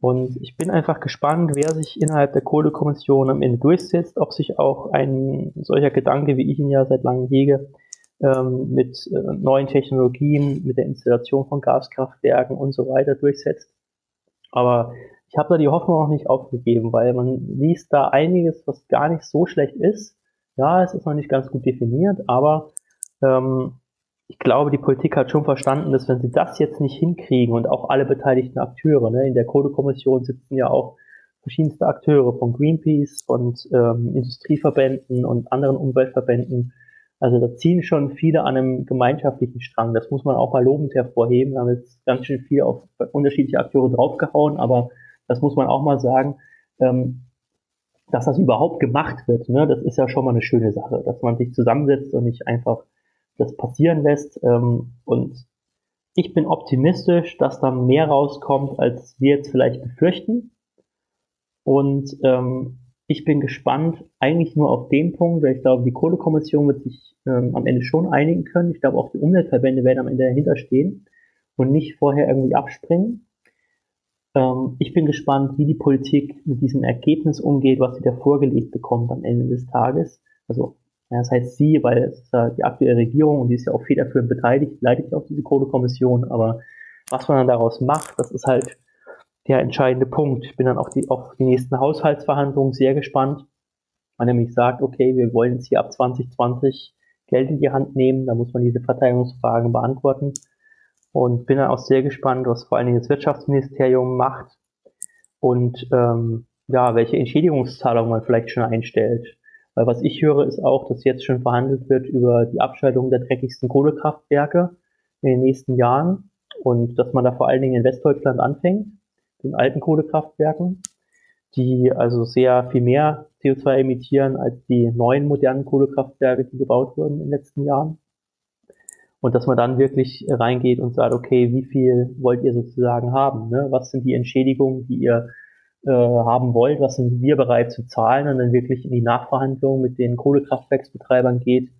Und ich bin einfach gespannt, wer sich innerhalb der Kohlekommission am Ende durchsetzt, ob sich auch ein solcher Gedanke, wie ich ihn ja seit langem hege, ähm, mit äh, neuen Technologien, mit der Installation von Gaskraftwerken und so weiter durchsetzt. Aber ich habe da die Hoffnung auch nicht aufgegeben, weil man liest da einiges, was gar nicht so schlecht ist. Ja, es ist noch nicht ganz gut definiert, aber ähm, ich glaube, die Politik hat schon verstanden, dass wenn sie das jetzt nicht hinkriegen und auch alle beteiligten Akteure, ne, in der Kohlekommission sitzen ja auch verschiedenste Akteure von Greenpeace und ähm, Industrieverbänden und anderen Umweltverbänden, also da ziehen schon viele an einem gemeinschaftlichen Strang. Das muss man auch mal lobend hervorheben. Da haben jetzt ganz schön viel auf unterschiedliche Akteure draufgehauen, aber das muss man auch mal sagen, ähm, dass das überhaupt gemacht wird. Ne? Das ist ja schon mal eine schöne Sache, dass man sich zusammensetzt und nicht einfach das passieren lässt. Ähm, und ich bin optimistisch, dass da mehr rauskommt, als wir jetzt vielleicht befürchten. Und ähm, ich bin gespannt eigentlich nur auf den Punkt, weil ich glaube, die Kohlekommission wird sich ähm, am Ende schon einigen können. Ich glaube, auch die Umweltverbände werden am Ende dahinter stehen und nicht vorher irgendwie abspringen. Ähm, ich bin gespannt, wie die Politik mit diesem Ergebnis umgeht, was sie da vorgelegt bekommt am Ende des Tages. Also, ja, das heißt sie, weil es ist ja die aktuelle Regierung und die ist ja auch federführend beteiligt, leitet ja auch diese Kohlekommission, aber was man dann daraus macht, das ist halt der entscheidende Punkt. Ich bin dann auf die, auf die nächsten Haushaltsverhandlungen sehr gespannt. Man nämlich sagt, okay, wir wollen jetzt hier ab 2020 Geld in die Hand nehmen, da muss man diese Verteidigungsfragen beantworten. Und bin dann auch sehr gespannt, was vor allen Dingen das Wirtschaftsministerium macht und ähm, ja, welche Entschädigungszahlungen man vielleicht schon einstellt. Weil was ich höre, ist auch, dass jetzt schon verhandelt wird über die Abschaltung der dreckigsten Kohlekraftwerke in den nächsten Jahren und dass man da vor allen Dingen in Westdeutschland anfängt den alten Kohlekraftwerken, die also sehr viel mehr CO2 emittieren als die neuen modernen Kohlekraftwerke, die gebaut wurden in den letzten Jahren. Und dass man dann wirklich reingeht und sagt, okay, wie viel wollt ihr sozusagen haben? Ne? Was sind die Entschädigungen, die ihr äh, haben wollt? Was sind wir bereit zu zahlen? Und dann wirklich in die Nachverhandlungen mit den Kohlekraftwerksbetreibern geht,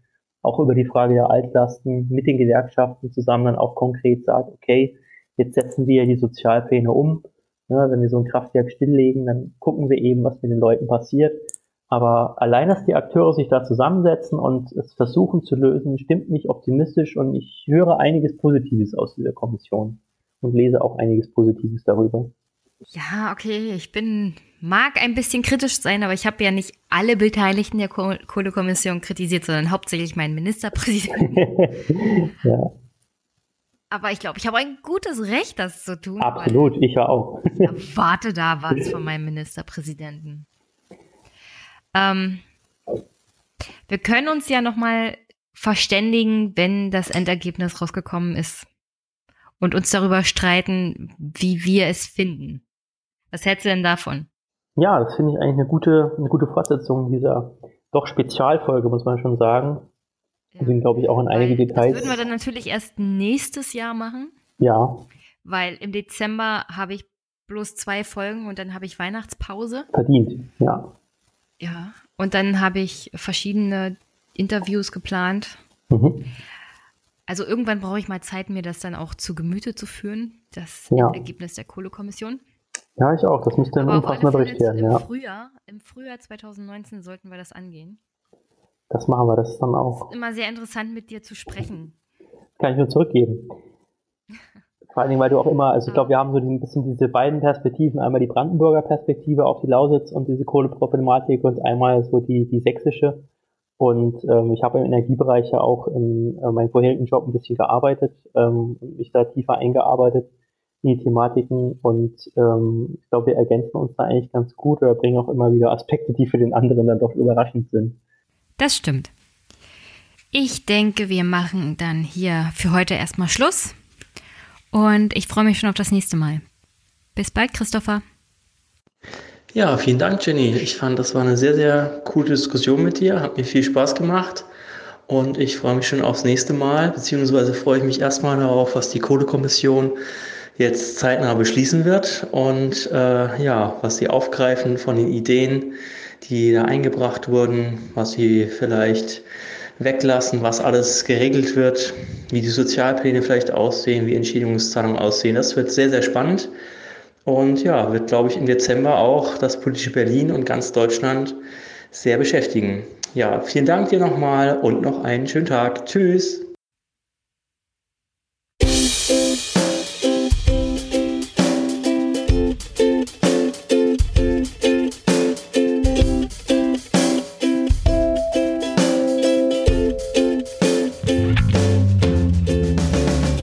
auch über die Frage der Altlasten mit den Gewerkschaften zusammen dann auch konkret sagt, okay, jetzt setzen wir die Sozialpläne um ja, wenn wir so ein Kraftwerk stilllegen, dann gucken wir eben, was mit den Leuten passiert. Aber allein, dass die Akteure sich da zusammensetzen und es versuchen zu lösen, stimmt mich optimistisch und ich höre einiges Positives aus dieser Kommission und lese auch einiges Positives darüber. Ja, okay, ich bin, mag ein bisschen kritisch sein, aber ich habe ja nicht alle Beteiligten der Kohlekommission kritisiert, sondern hauptsächlich meinen Ministerpräsidenten. ja. Aber ich glaube, ich habe ein gutes Recht, das zu tun. Absolut, ich ja auch. Ich erwarte da was von meinem Ministerpräsidenten. Ähm, wir können uns ja noch mal verständigen, wenn das Endergebnis rausgekommen ist und uns darüber streiten, wie wir es finden. Was hältst du denn davon? Ja, das finde ich eigentlich eine gute, eine gute Fortsetzung dieser doch Spezialfolge, muss man schon sagen. Ja. sind, glaube ich, auch in einige Weil Details. Das würden wir dann natürlich erst nächstes Jahr machen. Ja. Weil im Dezember habe ich bloß zwei Folgen und dann habe ich Weihnachtspause. Verdient, ja. Ja. Und dann habe ich verschiedene Interviews geplant. Mhm. Also irgendwann brauche ich mal Zeit, mir das dann auch zu Gemüte zu führen, das ja. Ergebnis der Kohlekommission. Ja, ich auch. Das müsste ein umfassender Bericht werden. Im, ja. Frühjahr, Im Frühjahr 2019 sollten wir das angehen. Das machen wir, das dann auch. Es ist immer sehr interessant, mit dir zu sprechen. Kann ich nur zurückgeben. Vor allen Dingen, weil du auch immer, also ich glaube, wir haben so ein bisschen diese beiden Perspektiven, einmal die Brandenburger Perspektive auf die Lausitz und diese Kohleproblematik und einmal so die, die sächsische. Und ähm, ich habe im Energiebereich ja auch in äh, meinem vorherigen Job ein bisschen gearbeitet ähm, mich da tiefer eingearbeitet in die Thematiken und ähm, ich glaube, wir ergänzen uns da eigentlich ganz gut oder bringen auch immer wieder Aspekte, die für den anderen dann doch überraschend sind. Das stimmt. Ich denke, wir machen dann hier für heute erstmal Schluss und ich freue mich schon auf das nächste Mal. Bis bald, Christopher. Ja, vielen Dank, Jenny. Ich fand, das war eine sehr, sehr coole Diskussion mit dir. Hat mir viel Spaß gemacht. Und ich freue mich schon aufs nächste Mal, beziehungsweise freue ich mich erstmal darauf, was die Kohlekommission jetzt zeitnah beschließen wird und äh, ja, was sie aufgreifen von den Ideen, die da eingebracht wurden, was sie vielleicht weglassen, was alles geregelt wird, wie die Sozialpläne vielleicht aussehen, wie Entschädigungszahlungen aussehen. Das wird sehr, sehr spannend. Und ja, wird, glaube ich, im Dezember auch das politische Berlin und ganz Deutschland sehr beschäftigen. Ja, vielen Dank dir nochmal und noch einen schönen Tag. Tschüss.